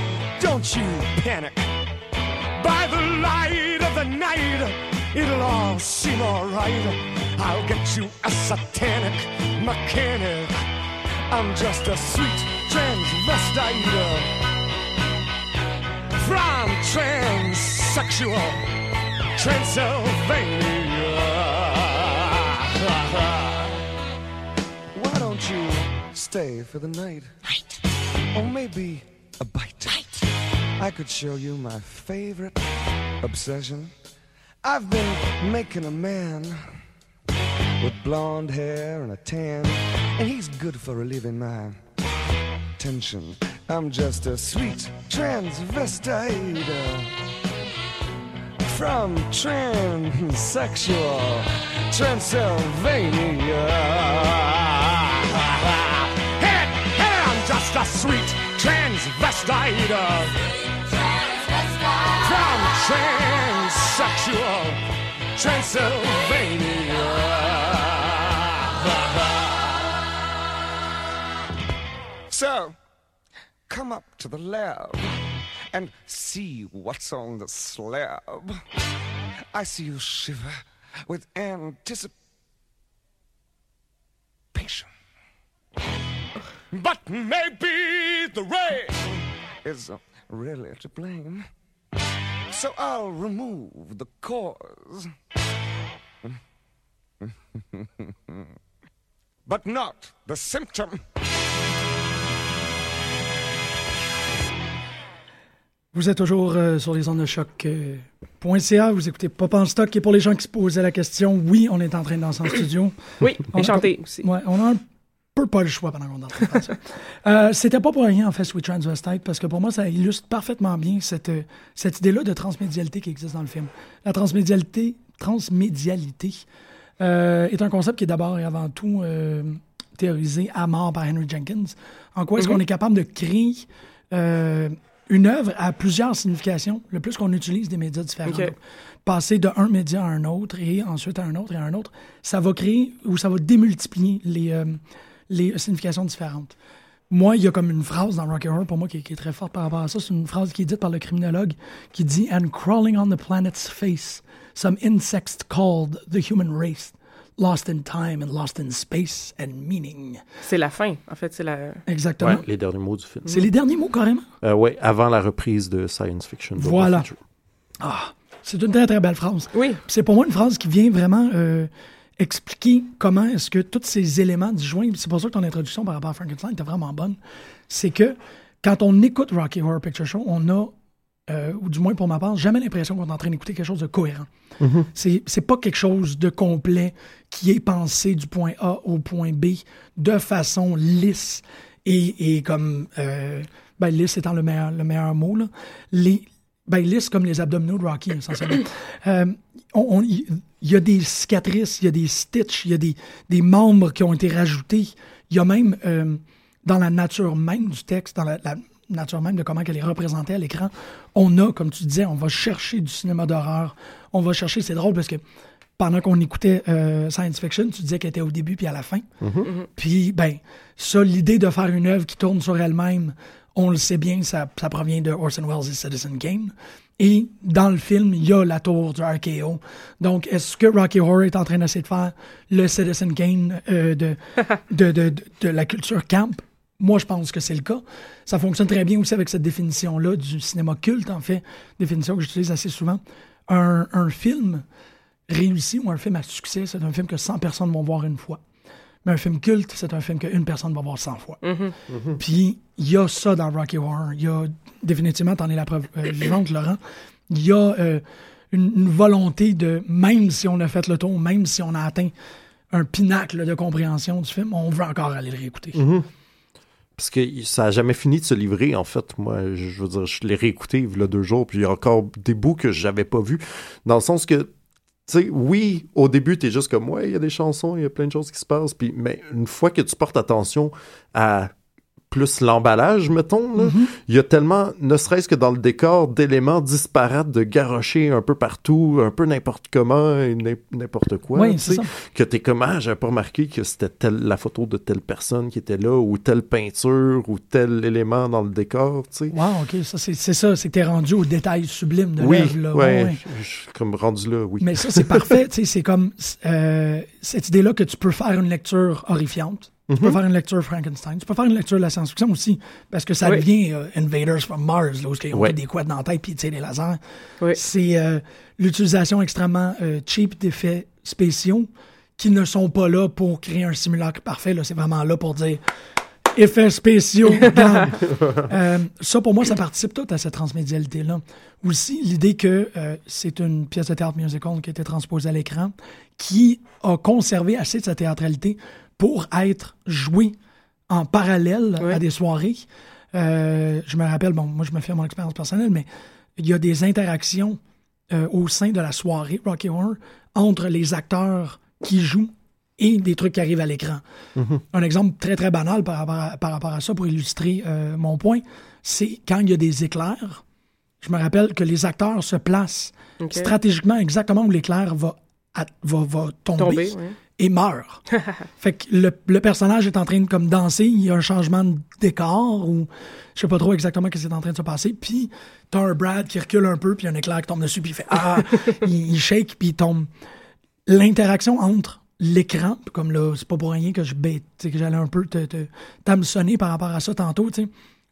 don't you panic. By the light of the night, it'll all seem alright. I'll get you a satanic mechanic. I'm just a sweet transvestite from transsexual Transylvania. Why don't you stay for the night? Night. Or maybe a bite. Bite. I could show you my favorite obsession. I've been making a man with blonde hair and a tan, and he's good for relieving my tension. I'm just a sweet transvestite uh, from transsexual Transylvania. Hey, hey, I'm just a sweet transvestite uh, transsexual Transylvania. So, come up to the lab and see what's on the slab. I see you shiver with anticipation. But maybe the rain is really to blame. So I'll remove the cause. *laughs* but not the symptom. Vous êtes toujours euh, sur les ondes de choc.ca. vous écoutez Pop en stock. Et pour les gens qui se posaient la question, oui, on est en train de danser en studio. Oui, On et chanter aussi. Ouais, on a un peu pas le choix pendant qu'on est en train de faire ça. *laughs* Euh, C'était pas pour rien, en fait, Sweet Transvestite, parce que pour moi, ça illustre parfaitement bien cette, euh, cette idée-là de transmédialité qui existe dans le film. La transmédialité, transmédialité euh, est un concept qui est d'abord et avant tout euh, théorisé à mort par Henry Jenkins. En quoi est-ce Mhm. qu'on est capable de créer une œuvre à plusieurs significations, le plus qu'on utilise des médias différents. Donc, passer de un média à un autre et ensuite à un autre et à un autre, ça va créer ou ça va démultiplier les, les significations différentes. Moi, il y a comme une phrase dans Rocky Horror, pour moi, qui, est- qui est très forte par rapport à ça. C'est une phrase qui est dite par le criminologue qui dit And crawling on the planet's face, some insects called the human race, lost in time and lost in space and meaning. C'est la fin, en fait, c'est la... Exactement. Ouais, les derniers mots du film. C'est les derniers mots, carrément. Euh, ouais, avant la reprise de Science Fiction. Voilà. Ah, c'est une très, très belle phrase. Oui. C'est pour moi une phrase qui vient vraiment euh, expliquer comment est-ce que tous ces éléments disjoints, c'est pour ça que ton introduction par rapport à Frankenstein était vraiment bonne, c'est que quand on écoute Rocky Horror Picture Show, on a, euh, ou du moins pour ma part, jamais l'impression qu'on est en train d'écouter quelque chose de cohérent. C'est c'est pas quelque chose de complet qui est pensé du point A au point B de façon lisse et, et comme euh, ben, lisse étant le meilleur, le meilleur mot là. Les, ben, lisse comme les abdominaux de Rocky essentiellement. Euh, on- Il y a des cicatrices, il y a des stitches, il y a des, des membres qui ont été rajoutés. Il y a même euh, dans la nature même du texte, dans la, la nature même de comment elle est représentée à l'écran, on a, comme tu disais, on va chercher du cinéma d'horreur. On va chercher, c'est drôle parce que pendant qu'on écoutait euh, Science Fiction, tu disais qu'elle était au début puis à la fin. Puis, ben, ça, l'idée de faire une œuvre qui tourne sur elle-même, on le sait bien, ça, ça provient de Orson Welles et Citizen Kane. Et dans le film, il y a la tour du RKO. Donc, est-ce que Rocky Horror est en train d'essayer de faire le Citizen Kane euh, de, de, *laughs* de, de, de la culture camp? Moi, je pense que c'est le cas. Ça fonctionne très bien aussi avec cette définition-là du cinéma culte, en fait, définition que j'utilise assez souvent. Un, un film réussi ou un film à succès, c'est un film que 100 personnes vont voir une fois. Mais un film culte, c'est un film qu'une personne va voir 100 fois. Puis, il y a ça dans Rocky Horror. Il y a, définitivement, t'en es la preuve euh, vivante, *coughs* Laurent, il y a euh, une, une volonté de, même si on a fait le tour, même si on a atteint un pinacle de compréhension du film, on veut encore aller le réécouter. Parce que ça a jamais fini de se livrer, en fait. Moi, je veux dire, je l'ai réécouté il y a deux jours, puis il y a encore des bouts que j'avais pas vus. Dans le sens que, sais, oui, au début, t'es juste comme, ouais, il y a des chansons, il y a plein de choses qui se passent, puis, mais une fois que tu portes attention à plus l'emballage, mettons, là, il y a tellement, ne serait-ce que dans le décor, d'éléments disparates, de garrocher un peu partout, un peu n'importe comment, n'importe quoi, Oui, tu c'est ça. que t'es comme, ah, j'avais pas remarqué que c'était telle, la photo de telle personne qui était là, ou telle peinture, ou tel élément dans le décor, tu sais. Wow, OK, ça, c'est ça, c'est que t'es rendu au détail sublime de Oui, l'œuvre. là. ouais, Ouais, ouais. je je suis comme rendu là, oui. Mais ça, c'est parfait. tu sais, c'est comme euh, cette idée-là que tu peux faire une lecture horrifiante. Tu peux faire une lecture Frankenstein. Tu peux faire une lecture de la science-fiction aussi, parce que ça Oui. devient euh, Invaders from Mars, là, où ils ont fait des couettes dans la tête puis sais, des lasers. Oui. C'est euh, l'utilisation extrêmement euh, cheap d'effets spéciaux qui ne sont pas là pour créer un simulacre parfait. là. C'est vraiment là pour dire effets spéciaux. *laughs* Euh, ça, pour moi, ça participe tout à cette transmédialité-là. Aussi, l'idée que c'est une pièce de théâtre musical qui a été transposée à l'écran, qui a conservé assez de sa théâtralité pour être jouée en parallèle à des soirées. Euh, je me rappelle, bon, moi, je me fais mon expérience personnelle, mais il y a des interactions euh, au sein de la soirée Rocky Horror entre les acteurs qui jouent et des trucs qui arrivent à l'écran. Un exemple très, très banal par rapport à, par rapport à ça pour illustrer euh, mon point, c'est quand il y a des éclairs. Je me rappelle que les acteurs se placent stratégiquement exactement où l'éclair va, va, va tomber. Et meurt. *laughs* fait que le, le personnage est en train de comme danser, il y a un changement de décor ou je sais pas trop exactement ce qui est en train de se passer. Puis t'as un Brad qui recule un peu, puis un éclair qui tombe dessus, puis il fait ah, *laughs* il, il shake, puis il tombe. l'interaction entre l'écran, comme là, c'est pas pour rien que je bête, que j'allais un peu te, te t'hameçonner par rapport à ça tantôt.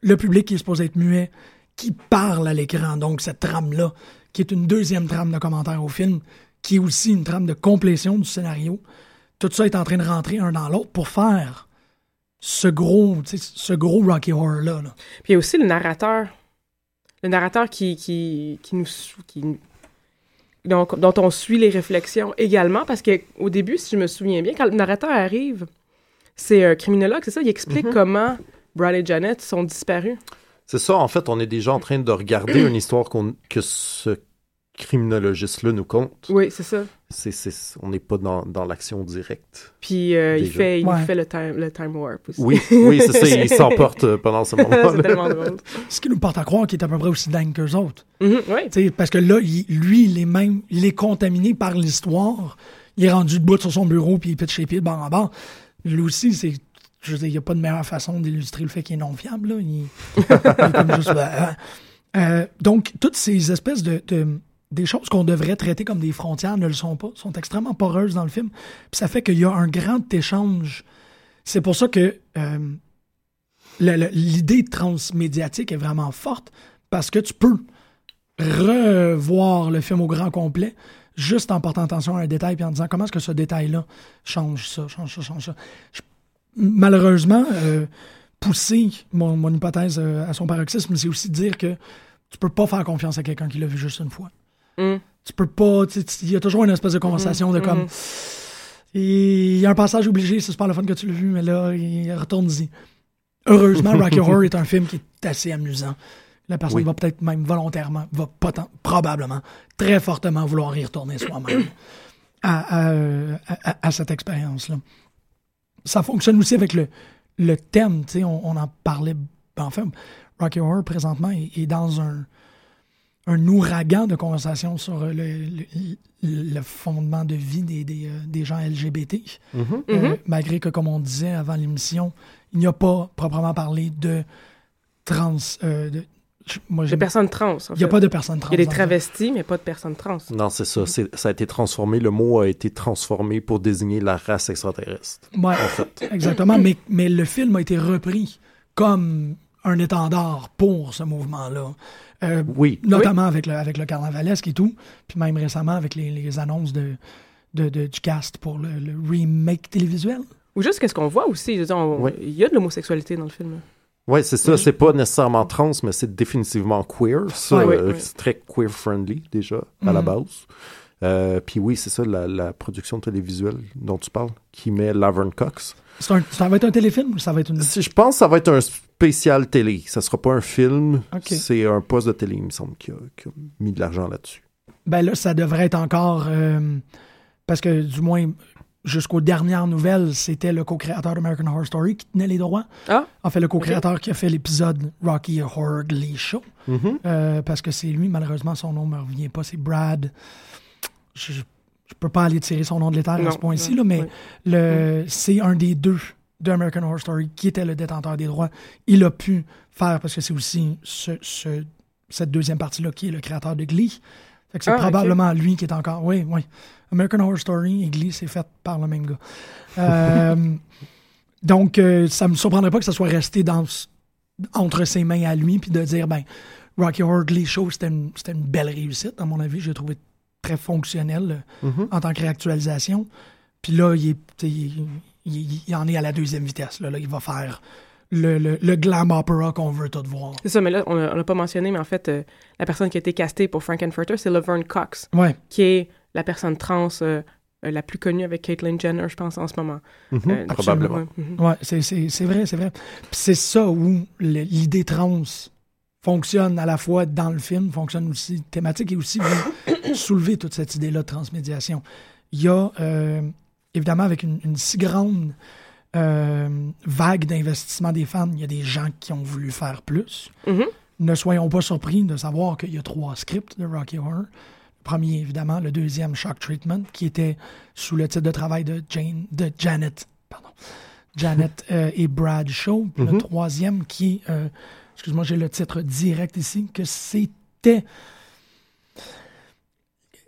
Le public qui est supposé être muet, qui parle à l'écran, donc cette trame-là, qui est une deuxième trame de commentaire au film, qui est aussi une trame de complétion du scénario. Tout ça est en train de rentrer un dans l'autre pour faire ce gros, ce gros Rocky Horror-là. là. Puis il y a aussi le narrateur. Le narrateur qui, qui, qui nous. Qui, dont on suit les réflexions également, parce qu'au début, si je me souviens bien, quand le narrateur arrive, c'est un criminologue, c'est ça? Il explique Mhm. comment Brad et Janet sont disparus. C'est ça, en fait, on est déjà en train de regarder *clears throat* une histoire qu'on- que ce criminologiste-là nous conte. Oui, c'est ça. C'est, c'est- on n'est pas dans, dans l'action directe. Puis euh, il fait, il Ouais. fait le, time, le time warp aussi. Oui, oui, c'est ça, il *laughs* s'emporte euh, pendant ce *laughs* moment-là. c'est tellement drôle. Ce qui nous porte à croire qu'il est à peu près aussi dingue qu'eux autres. Mhm, oui. Tu sais, parce que là, il- lui, il est même, il est contaminé par l'histoire. Il est rendu debout sur son bureau, puis il pitch ses pieds de bord en bord. Lui aussi, c'est, je veux dire, il n'y a pas de meilleure façon d'illustrer le fait qu'il est non fiable, là. Il, il est comme *laughs* juste, ben, euh, donc, toutes ces espèces de, de- des choses qu'on devrait traiter comme des frontières ne le sont pas, sont extrêmement poreuses dans le film. Puis ça fait qu'il y a un grand échange. C'est pour ça que euh, l'idée transmédiatique est vraiment forte, parce que tu peux revoir le film au grand complet juste en portant attention à un détail puis en disant comment est-ce que ce détail-là change ça, change ça, change ça? Malheureusement, euh, pousser mon, mon hypothèse euh, à son paroxysme, c'est aussi dire que tu peux pas faire confiance à quelqu'un qui l'a vu juste une fois. Mm. Tu peux pas, il y a toujours une espèce de conversation de Mhm, comme, mhm. il y a un passage obligé, c'est super le fun que tu l'as vu, mais là, il retourne-y. Heureusement, Rocky *laughs* Horror est un film qui est assez amusant. La personne Oui. va peut-être même volontairement, va probablement, très fortement vouloir y retourner soi-même *coughs* à, à, à- à- à cette expérience-là. Ça fonctionne aussi avec le, le thème, tu sais, on, on en parlait, ben, enfin, Rocky Horror présentement est, est dans un, un ouragan de conversation sur le, le- le fondement de vie des, des, euh, des gens LGBT. Mhm. Euh, Mhm. malgré que, comme on disait avant l'émission, il n'y a pas proprement parlé de trans. euh, de, moi, De personnes trans. en Il n'y a fait. pas de personnes trans. Il y a des travestis, mais pas de personnes trans. Non, c'est ça. ça a été transformé. Le mot a été transformé pour désigner la race extraterrestre. film. Ouais, En fait. exactement. mais, mais le film a été repris comme un étendard pour ce mouvement-là. Euh, Oui. notamment avec le, avec le carnavalesque et tout, puis même récemment avec les, les annonces de, de, de- du cast pour le, le remake télévisuel. Ou juste qu'est-ce qu'on voit aussi. je veux dire, on- Oui. Il y a de l'homosexualité dans le film. Oui, c'est ça. C'est pas nécessairement trans, mais c'est définitivement queer. Ça, Ouais, euh, c'est très queer-friendly, déjà, à la Mhm. base. Euh, Puis oui, c'est ça, la, la production télévisuelle dont tu parles, qui met Laverne Cox. C'est un- ça va être un téléfilm ou ça va être une. Si je pense que ça va être un spécial télé. Ça sera pas un film. Ok. C'est un poste de télé, il me semble, qui a, qui a mis de l'argent là-dessus. Ben là, ça devrait être encore. euh, parce que du moins, jusqu'aux dernières nouvelles, c'était le co-créateur d'American Horror Story qui tenait les droits. Ah, En fait, le co-créateur qui a fait l'épisode Rocky Horror Glee Show. Mhm. Euh, parce que c'est lui, malheureusement, son nom ne me revient pas. C'est Brad. Je, je peux pas aller tirer son nom de l'éther à ce point-ci, là, mais oui. le, c'est un des deux d'American Horror Story qui était le détenteur des droits. Il a pu faire, parce que c'est aussi ce, ce- cette deuxième partie-là qui est le créateur de Glee. Fait que c'est Ah, probablement lui qui est encore. Oui, oui. American Horror Story et Glee, c'est fait par le même gars. Euh, *laughs* donc, euh, ça me surprendrait pas que ça soit resté dans, entre ses mains à lui, puis de dire, ben, Rocky Horror Glee Show, c'était une, c'était une belle réussite, à mon avis. J'ai trouvé très fonctionnel euh, Mhm. en tant que réactualisation. Puis là, il, est, tu sais, il, il- il en est à la deuxième vitesse. Là, Là, il va faire le, le, le glam opera qu'on veut tout voir. c'est ça, mais là, on l'a pas mentionné, mais en fait, euh, la personne qui a été castée pour Frankenfurter, c'est Laverne Cox, Ouais. qui est la personne trans euh, euh, la plus connue avec Caitlyn Jenner, je pense, en ce moment. Mhm. Euh, Probablement. ouais, mhm. Ouais, c'est, c'est, c'est vrai, c'est vrai. Puis c'est ça où le- l'idée trans fonctionne à la fois dans le film, fonctionne aussi thématique et aussi veut *coughs* soulever toute cette idée-là de transmédiation. Il y a, euh, évidemment, avec une, une si grande euh, vague d'investissement des fans, il y a des gens qui ont voulu faire plus. Mhm. Ne soyons pas surpris de savoir qu'il y a trois scripts de Rocky Horror. Le premier, évidemment, le deuxième, Shock Treatment, qui était sous le titre de travail de, Jane, de Janet, pardon, Janet *laughs* euh, et Brad Shaw. Le Mhm. troisième, qui, euh, excuse-moi, j'ai le titre direct ici, que c'était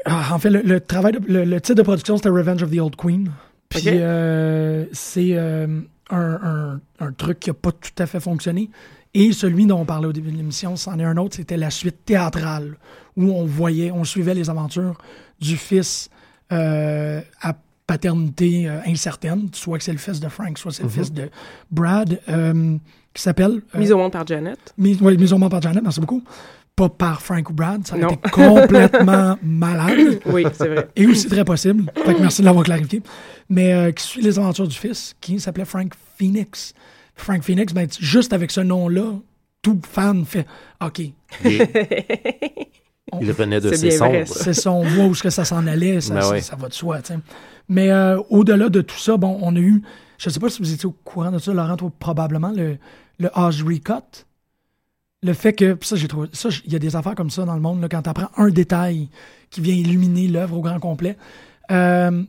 Ah, en fait, le, le travail, de- le, le titre de production, c'était Revenge of the Old Queen. Puis euh, c'est euh, un, un- un truc qui n'a pas tout à fait fonctionné. Et celui dont on parlait au début de l'émission, c'en est un autre, c'était la suite théâtrale, où on voyait, on suivait les aventures du fils euh, à paternité incertaine, soit que c'est le fils de Frank, soit c'est le fils de Brad, qui s'appelle... euh, Mise au monde par Janet. Mise, ouais, mise au monde par Janet, merci beaucoup. Pas par Frank ou Brad, ça Non. été complètement *laughs* malade. Oui, c'est vrai. Et aussi très possible. Fait que merci de l'avoir clarifié. Mais euh, qui suit les aventures du fils, qui s'appelait Frank Phoenix. Frank Phoenix, ben, juste avec ce nom-là, tout fan fait OK. Il *laughs* venait de C'est ses vrai, cendres. ça. C'est son voix où est-ce que ça s'en allait, ça, Ben ça, ouais. ça va de soi. tu sais. Mais euh, au-delà de tout ça, bon, on a eu, je ne sais pas si vous étiez au courant de ça, Laurent, toi, probablement, le, le Oz Recut. Le fait que, puis ça, j'ai trouvé, ça, il y a des affaires comme ça dans le monde, là, quand tu apprends un détail qui vient illuminer l'œuvre au grand complet. Euh,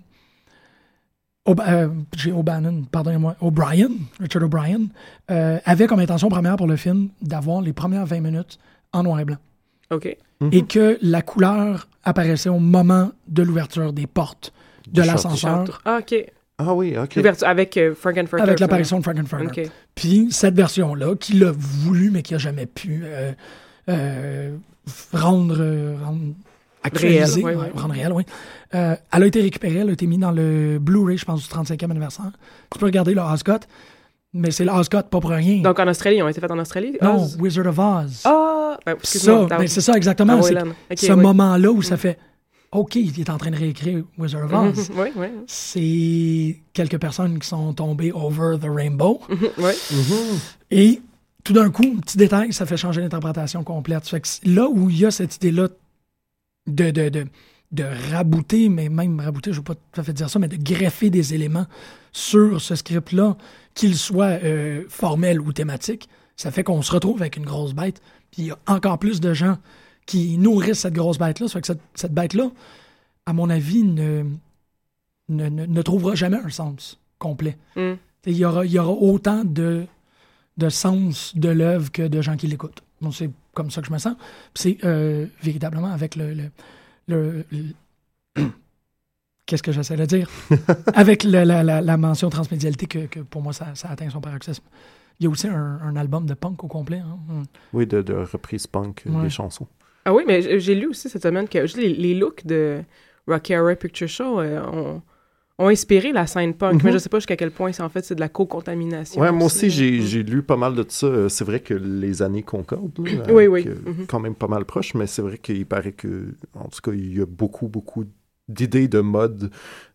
Ob- euh, j'ai O'Bannon, pardonnez-moi, O'Brien, Richard O'Brien, euh, avait comme intention première pour le film d'avoir les premières 20 minutes en noir et blanc OK. et que la couleur apparaissait au moment de l'ouverture des portes de Du l'ascenseur Ah, OK. Ah oui, ok. Avec euh, Frankenfurter. avec l'apparition de Frankenfurter. OK. Puis cette version-là, qu'il a voulu mais qui a jamais pu euh, euh, rendre, rendre actualisé, Réel, ouais, ouais, ouais. rendre réel, oui. Euh, elle a été récupérée, elle a été mise dans le Blu-ray, je pense, du 35e anniversaire. Tu peux regarder le Oscott, mais c'est le Oscott pas pour rien. Donc en Australie, ils ont été faits en Australie? non, Oz? Wizard of Oz. Ah! Ben, ça, ben, c'est ça exactement. Ah, c'est ce oui. moment-là où ça fait OK, il est en train de réécrire Wizard of Oz. oui, oui. c'est quelques personnes qui sont tombées over the rainbow. oui. Et tout d'un coup, un petit détail, ça fait changer l'interprétation complète. Fait que c'est là où il y a cette idée-là de, de, de, de rabouter, mais même rabouter, je ne veux pas tout à fait dire ça, mais de greffer des éléments sur ce script-là, qu'il soit euh, formel ou thématique, ça fait qu'on se retrouve avec une grosse bête. Puis il y a encore plus de gens qui nourrissent cette grosse bête-là. Ça fait que cette, cette bête-là, à mon avis, ne, ne, ne- ne trouvera jamais un sens complet. Mm. Il y aura, il y aura autant de, de sens de l'œuvre que de gens qui l'écoutent. Donc, c'est comme ça que je me sens. C'est euh, véritablement avec le. le, le- le- *coughs* Qu'est-ce que j'essaie de dire? *laughs* avec le- la, la- la mention transmédialité que, que pour moi, ça, ça atteint son paroxysme. Il y a aussi un, un album de punk au complet. hein. Oui, de, de reprise punk Ouais. des chansons. Ah oui, mais j'ai lu aussi cette semaine que les, les looks de Rocky Horror Picture Show euh, ont, ont inspiré la scène punk. Mhm. Mais je sais pas jusqu'à quel point c'est en fait c'est de la co-contamination. Ouais, moi aussi, j'ai j'ai lu pas mal de ça. Euh, C'est vrai que les années concordent. là, Oui, oui. euh, Mhm. Quand même pas mal proches, mais c'est vrai qu'il paraît que, en tout cas, il y a beaucoup, beaucoup d'idées de mode.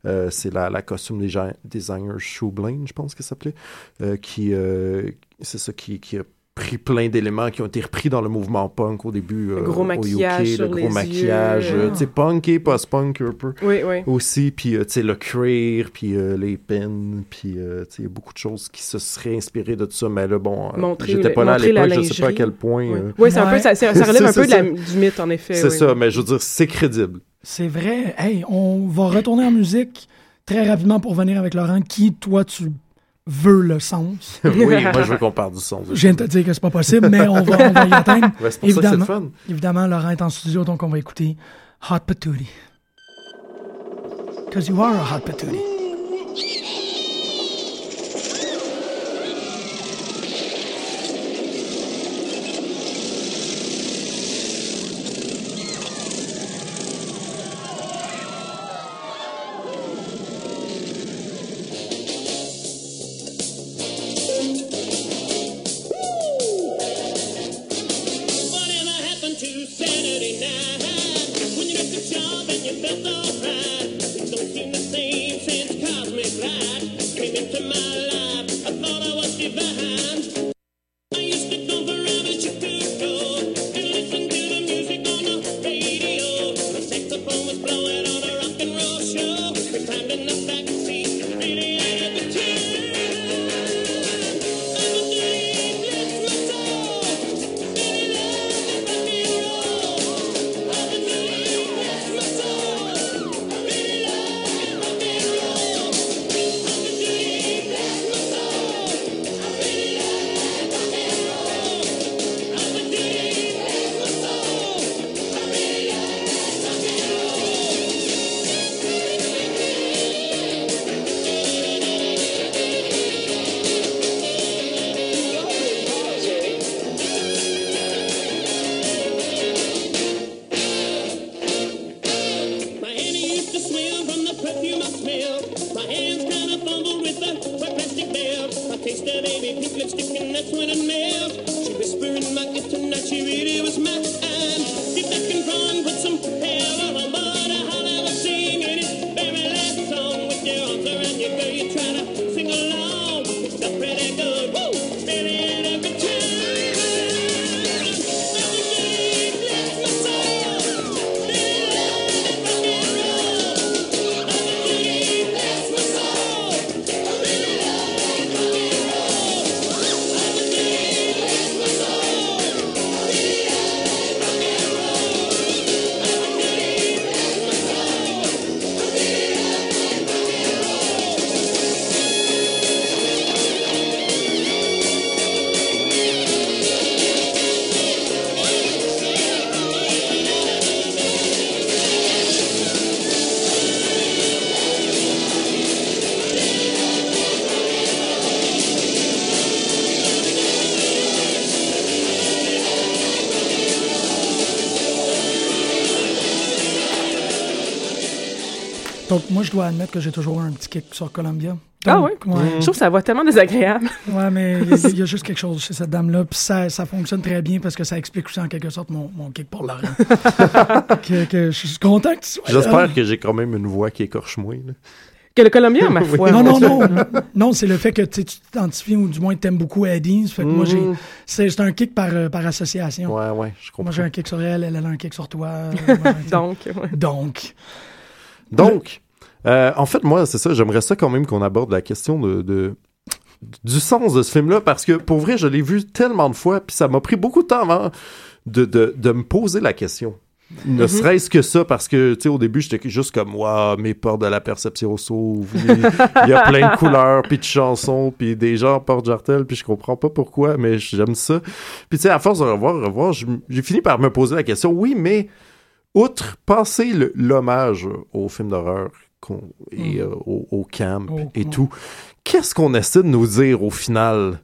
Euh, c'est la, la costume déjà- designer Shoeblane, je pense que ça s'appelait, euh, qui, euh, c'est ça, qui, qui a pris plein d'éléments qui ont été repris dans le mouvement punk au début. euh, gros au maquillage UK, sur le gros les maquillage, euh, tu sais, punk et post-punk un peu Oui, oui. aussi, puis euh, tu sais, le cuir, puis euh, les pins, puis euh, tu sais, beaucoup de choses qui se seraient inspirées de tout ça, mais là, bon, euh, j'étais le- pas là à l'époque, je sais pas à quel point... Oui, euh, *laughs* c'est un peu, ça, ça- relève un peu de la- ça. du mythe, en effet. c'est oui. ça, mais je veux dire, c'est crédible. C'est vrai. Hey, on va retourner en musique très rapidement pour venir avec Laurent. Qui, toi, tu veux le sens? *laughs* oui, moi, je veux *laughs* qu'on parle du son. Je viens de te dire que c'est pas possible, mais on va, on va y atteindre. *laughs* Ouais, c'est pour ça que évidemment, fun. évidemment, Laurent est en studio, donc on va écouter Hot Patootie. Because you are a hot patootie. Donc, moi, je dois admettre que j'ai toujours un petit kick sur Columbia. Ah Donc, ouais? Je trouve que ça va tellement désagréable. *laughs* Ouais, mais il y, a- il y a juste quelque chose chez cette dame-là. Puis ça, ça fonctionne très bien parce que ça explique aussi en quelque sorte mon, mon kick pour Laurent. *laughs* que, que je suis content que tu sois. J'espère que j'ai quand même une voix qui écorche moins. là. Que le Colombien, ma *laughs* foi. non, non, non. Non, c'est le fait que tu t'identifies ou du moins tu aimes beaucoup Eddie. Fait que moi, j'ai. Mhm. C'est c'est un kick par, euh, par association. Ouais, ouais, je comprends. Moi, j'ai un kick sur elle, elle, elle a un kick sur toi. euh, moi, kick- Donc, ouais. Donc. Donc, euh, en fait, moi, c'est ça, j'aimerais ça quand même qu'on aborde la question de, de- du sens de ce film-là, parce que pour vrai, je l'ai vu tellement de fois, puis ça m'a pris beaucoup de temps avant de, de, de me poser la question. Ne Mhm. serait-ce que ça, parce que, tu sais, au début, j'étais juste comme, waouh, mes portes de la perception s'ouvrent, *laughs* il y a plein de couleurs, puis de chansons, puis des gens portent jartel, puis je comprends pas pourquoi, mais j'aime ça. Puis, tu sais, à force de revoir, revoir, j'ai fini par me poser la question, oui, mais outre passer l'hommage au film d'horreur et euh, au, au camp et tout, qu'est-ce qu'on essaie de nous dire au final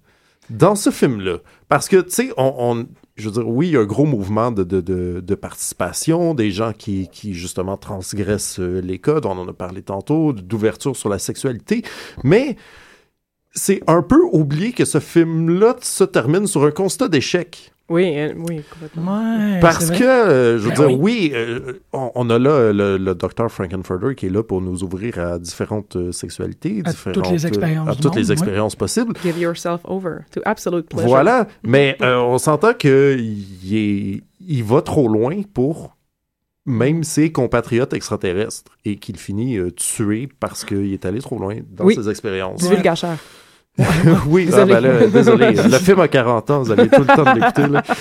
dans ce film-là? Parce que, tu sais, on, on- je veux dire, oui, il y a un gros mouvement de, de, de, de participation, des gens qui, qui justement transgressent euh, les codes, on en a parlé tantôt, d'ouverture sur la sexualité, mais c'est un peu oublié que ce film-là se termine sur un constat d'échec. Oui, euh, oui, complètement. Ouais, Parce que, euh, je veux Ben dire, oui, euh, on, on a là le, le docteur Frankenfurter qui est là pour nous ouvrir à différentes euh, sexualités, À différentes, toutes les euh, expériences à les possibles. Give yourself over to absolute pleasure. Voilà, mais euh, on s'entend que il, est- il va trop loin pour même ses compatriotes extraterrestres et qu'il finit euh, tué parce qu'il est allé trop loin dans Oui. ses expériences. Du. *laughs* oui, Désolé. ah, ben là, désolé. *laughs* Le film a 40 ans, vous avez tout le temps de l'écouter. là. *laughs*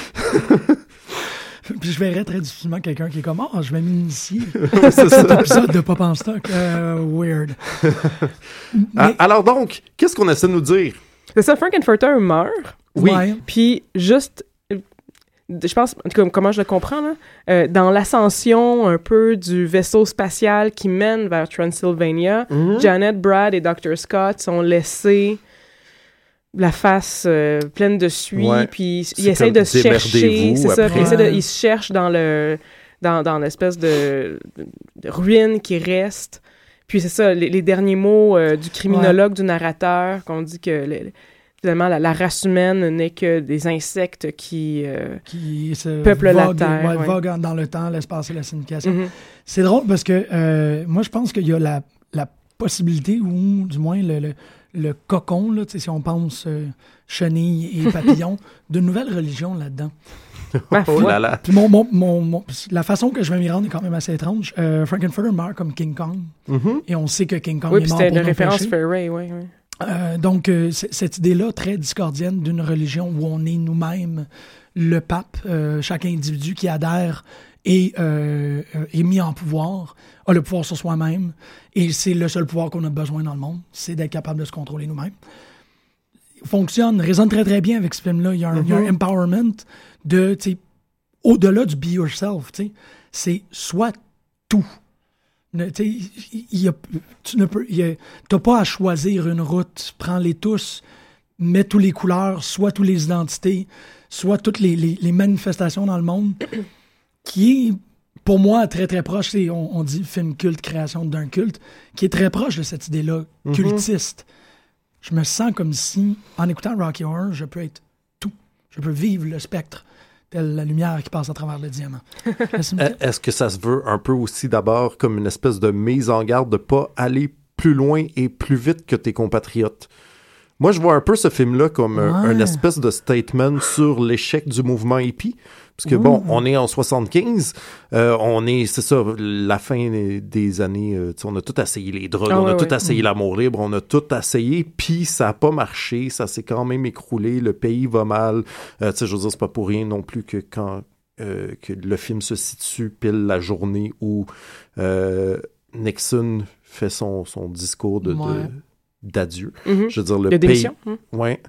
Puis je verrais très difficilement quelqu'un qui est comme Ah, je vais m'initier. Ouais, c'est ça. Cet épisode de Pop en stock. Euh, weird. Ah, Alors donc, qu'est-ce qu'on essaie de nous dire? C'est ça, Frankenfurter meurt. Oui. Ouais. Puis juste, euh, je pense, comment je le comprends, là, euh, dans l'ascension un peu du vaisseau spatial qui mène vers Transylvania, Mhm. Janet, Brad et Dr. Scott sont laissés la face euh, pleine de suie, Ouais. puis essayent comme de se chercher, c'est ça, de- ils se cherchent dans le dans, dans l'espèce de, de ruine qui reste. Puis c'est ça, les, les derniers mots euh, du criminologue, du narrateur, qu'on dit que le- finalement la, la race humaine n'est que des insectes qui... euh, Qui se Peuple la Terre, ouais, ouais. vogue dans le temps, l'espace et la signification. Mhm. C'est drôle parce que euh, moi, je pense qu'il y a la, la possibilité, ou du moins le, le, le cocon, là, tu sais, si on pense euh, chenille et *laughs* papillon, d'une nouvelle religion là-dedans. Ma Oh là là. Puis mon, mon, mon- mon- la façon que je vais m'y rendre est quand même assez étrange. Euh, Frankenfurter meurt comme King Kong. Mhm. Et on sait que King Kong Oui, est mort c'était nos référence oui, oui. Euh, donc, euh, cette idée-là, très discordienne d'une religion où on est nous-mêmes le pape, euh, chaque individu qui adhère est, euh, euh, est mis en pouvoir, a le pouvoir sur soi-même, et c'est le seul pouvoir qu'on a besoin dans le monde, c'est d'être capable de se contrôler nous-mêmes. Fonctionne, résonne très très bien avec ce film-là. Il y a un, il y a un empowerment de, tu sais, au-delà du be yourself, tu sais, c'est soit tout. Ne- y a- tu ne peux, t'as pas à choisir une route. Prends-les tous, mets tous les couleurs, soit toutes les identités, soit toutes les, les- les manifestations dans le monde, qui est, pour moi, très très proche. On, on dit film culte, création d'un culte, qui est très proche de cette idée-là, Mhm. cultiste. je me sens comme si, en écoutant Rocky Horror, je peux être tout. Je peux vivre le spectre, telle la lumière qui passe à travers le diamant. *laughs* Est-ce que ça se veut un peu aussi d'abord comme une espèce de mise en garde de pas aller plus loin et plus vite que tes compatriotes? Moi, je vois un peu ce film-là comme un, Ouais. un espèce de statement sur l'échec du mouvement hippie. Parce que, bon, on est en 75, euh, on est, c'est ça, la fin des- années, euh, on a tout essayé les drogues, Ah on a tout essayé l'amour libre, on a tout essayé, puis ça a pas marché, ça s'est quand même écroulé, le pays va mal. Euh, tu sais, je veux dire, c'est pas pour rien non plus que quand euh, que le film se situe pile la journée où euh, Nixon fait son, son discours de, de- D'adieu. Mhm. Je veux dire, le De pays... Mhm. Ouais.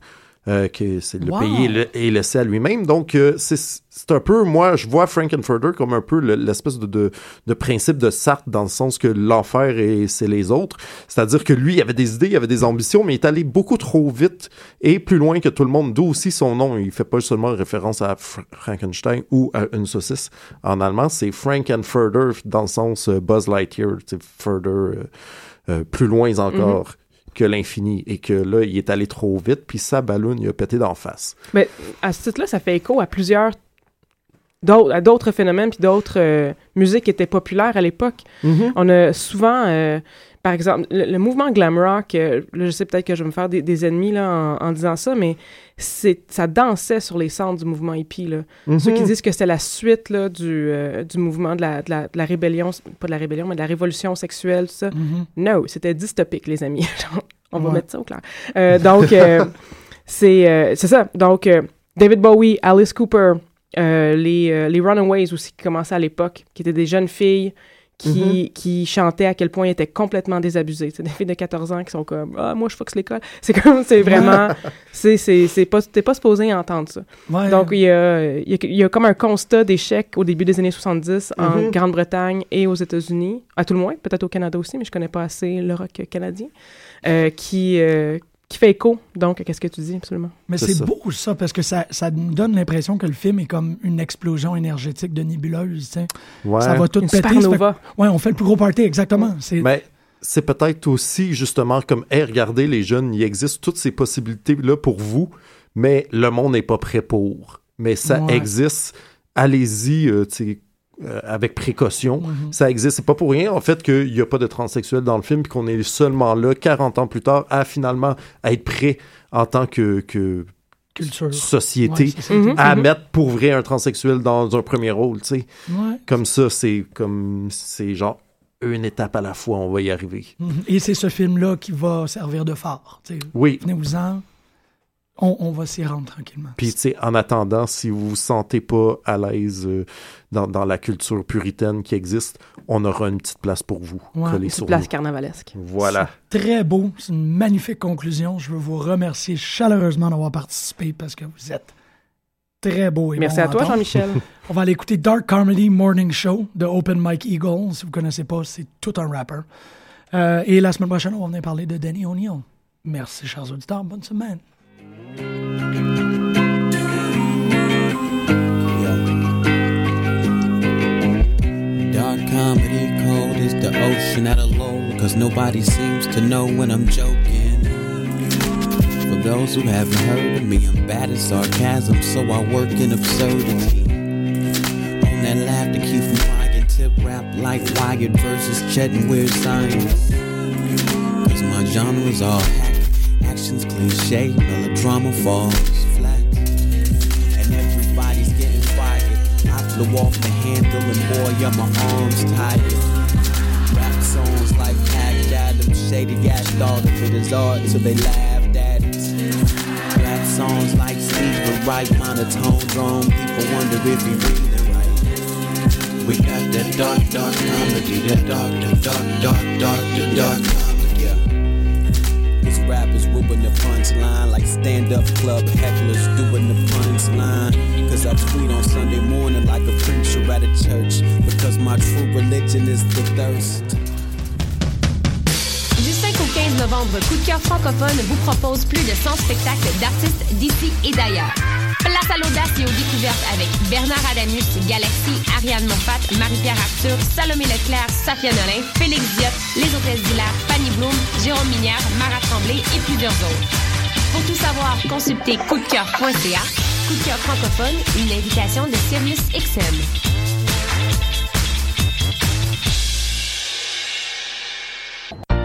Euh, que c'est le Wow. pays est, laissé à lui-même. Donc, euh, c'est c'est un peu, moi, je vois Frankenfurter comme un peu le- l'espèce de, de, de principe de Sartre dans le sens que l'enfer, et c'est les autres. C'est-à-dire que lui, il avait des idées, il avait des ambitions, mais il est allé beaucoup trop vite et plus loin que tout le monde. D'où aussi son nom. Il fait pas seulement référence à Fra- Frankenstein ou à une saucisse en allemand. C'est Frankenfurter dans le sens euh, Buzz Lightyear, sais, further, plus loin encore. Que l'infini et que là, il est allé trop vite, puis sa ballon, il a pété d'en face. Mais à ce titre-là, ça fait écho à plusieurs d'autres à d'autres phénomènes puis d'autres euh, musiques qui étaient populaires à l'époque. On a souvent, euh, par exemple, le, le mouvement glam rock. euh, là, je sais peut-être que je vais me faire des, des ennemis là en, en disant ça, mais c'est ça dansait sur les centres du mouvement hippie là. Ceux qui disent que c'est la suite là du euh, du mouvement de la, de la de la rébellion, pas de la rébellion, mais de la révolution sexuelle, tout ça. Mhm. No, c'était dystopique, les amis. *laughs* On va Ouais. mettre ça au clair. Euh, donc, c'est c'est ça. Donc, David Bowie, Alice Cooper, les, les Runaways aussi qui commençaient à l'époque, qui étaient des jeunes filles qui, qui chantaient à quel point ils étaient complètement désabusés. C'est des filles de 14 ans qui sont comme Ah, moi, je foxe l'école. C'est comme, c'est vraiment. c'est pas, t'es pas supposé entendre ça. Ouais. Donc, il y a, il y, a, il y a comme un constat d'échec au début des années 70 en Mhm. Grande-Bretagne et aux États-Unis, à tout le moins, peut-être au Canada aussi, mais je connais pas assez le rock canadien, euh, qui, euh, qui fait écho, donc, à ce que tu dis, absolument. Mais C'est beau ça, parce que ça, ça nous donne l'impression que le film est comme une explosion énergétique de nébuleuse. tu sais. Ouais. Ça va tout Une péter. fait- Ouais, on fait le plus gros party, exactement. C'est Mais c'est peut-être aussi justement comme, hey, regardez les jeunes, il existe toutes ces possibilités-là pour vous, mais le monde n'est pas prêt pour. Mais ça Ouais. existe. Allez-y, euh, tu sais, euh, avec précaution. Mhm. Ça existe. C'est pas pour rien, en fait, qu'il n'y a pas de transsexuels dans le film, puis qu'on est seulement là, 40 ans plus tard, à finalement être prêt en tant que, que culture. société Ouais, ça. Mhm. à mettre pour vrai un transsexuel dans un premier rôle, tu sais. Ouais. Comme ça, c'est comme, c'est genre une étape à la fois, on va y arriver. Mhm. Et c'est ce film-là qui va servir de phare. tu sais. Oui. Venez-vous-en. On, on va s'y rendre tranquillement. Puis, tu sais, en attendant, si vous vous sentez pas à l'aise euh, dans, dans la culture puritaine qui existe, on aura une petite place pour vous. Ouais, une sur Place nous. carnavalesque. Voilà. C'est très beau. C'est une magnifique conclusion. Je veux vous remercier chaleureusement d'avoir participé parce que vous êtes très beau et Merci bon à toi. Jean-Michel. *laughs* On va aller écouter Dark Comedy Morning Show de Open Mike Eagle. Si vous connaissez pas, c'est tout un rapper. Euh, et la semaine prochaine, on va venir parler de Danny O'Neill. Merci, chers auditeurs. Bonne semaine. The ocean at a low, cause nobody seems to know when I'm joking. For those who haven't heard of me, I'm bad at sarcasm, so I work in absurdity. On that laugh to keep from crying, tip rap like Wired versus Chet and Weird Science. Cause my genre's all hack, actions cliche, melodrama falls flat. And everybody's getting fired. I flew off the handle and boy, yeah, my arms tired. Shady Ass thought of it as art till they laughed at it. Rap songs like Steve but right monotone drum, people wonder if he reading right. We got that dark, dark comedy, that dark, that dark, dark, dark, that dark comedy. Yeah. These rappers whooping the punchline like stand-up club hecklers doing the punchline. Cause I tweet on Sunday morning like a preacher at a church. Because my true religion is the thirst. Du 5 au 15 novembre, Coup de cœur francophone vous propose plus de 100 spectacles d'artistes d'ici et d'ailleurs. Place à l'audace et aux découvertes avec Bernard Adamus, Galaxy, Ariane Moffat, Marie-Pierre Arthur, Salomé Leclerc, Safia Nolin, Félix Diot, Les Hôtesses d'Hilaire, Fanny Bloom, Jérôme Minière, Mara Tremblay et plusieurs autres. Pour tout savoir, consultez coupdecoeur.ca. Coup de cœur francophone, une invitation de Sirius XM.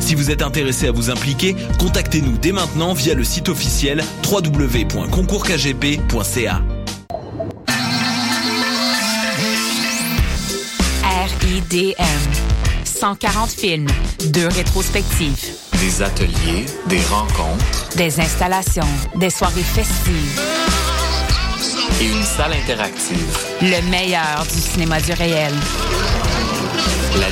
Si vous êtes intéressé à vous impliquer, contactez-nous dès maintenant via le site officiel www.concourskgp.ca. RIDM. 140 films, deux rétrospectives, Des ateliers, des rencontres des installations, des soirées festives. et une salle interactive. Le meilleur du cinéma du réel. La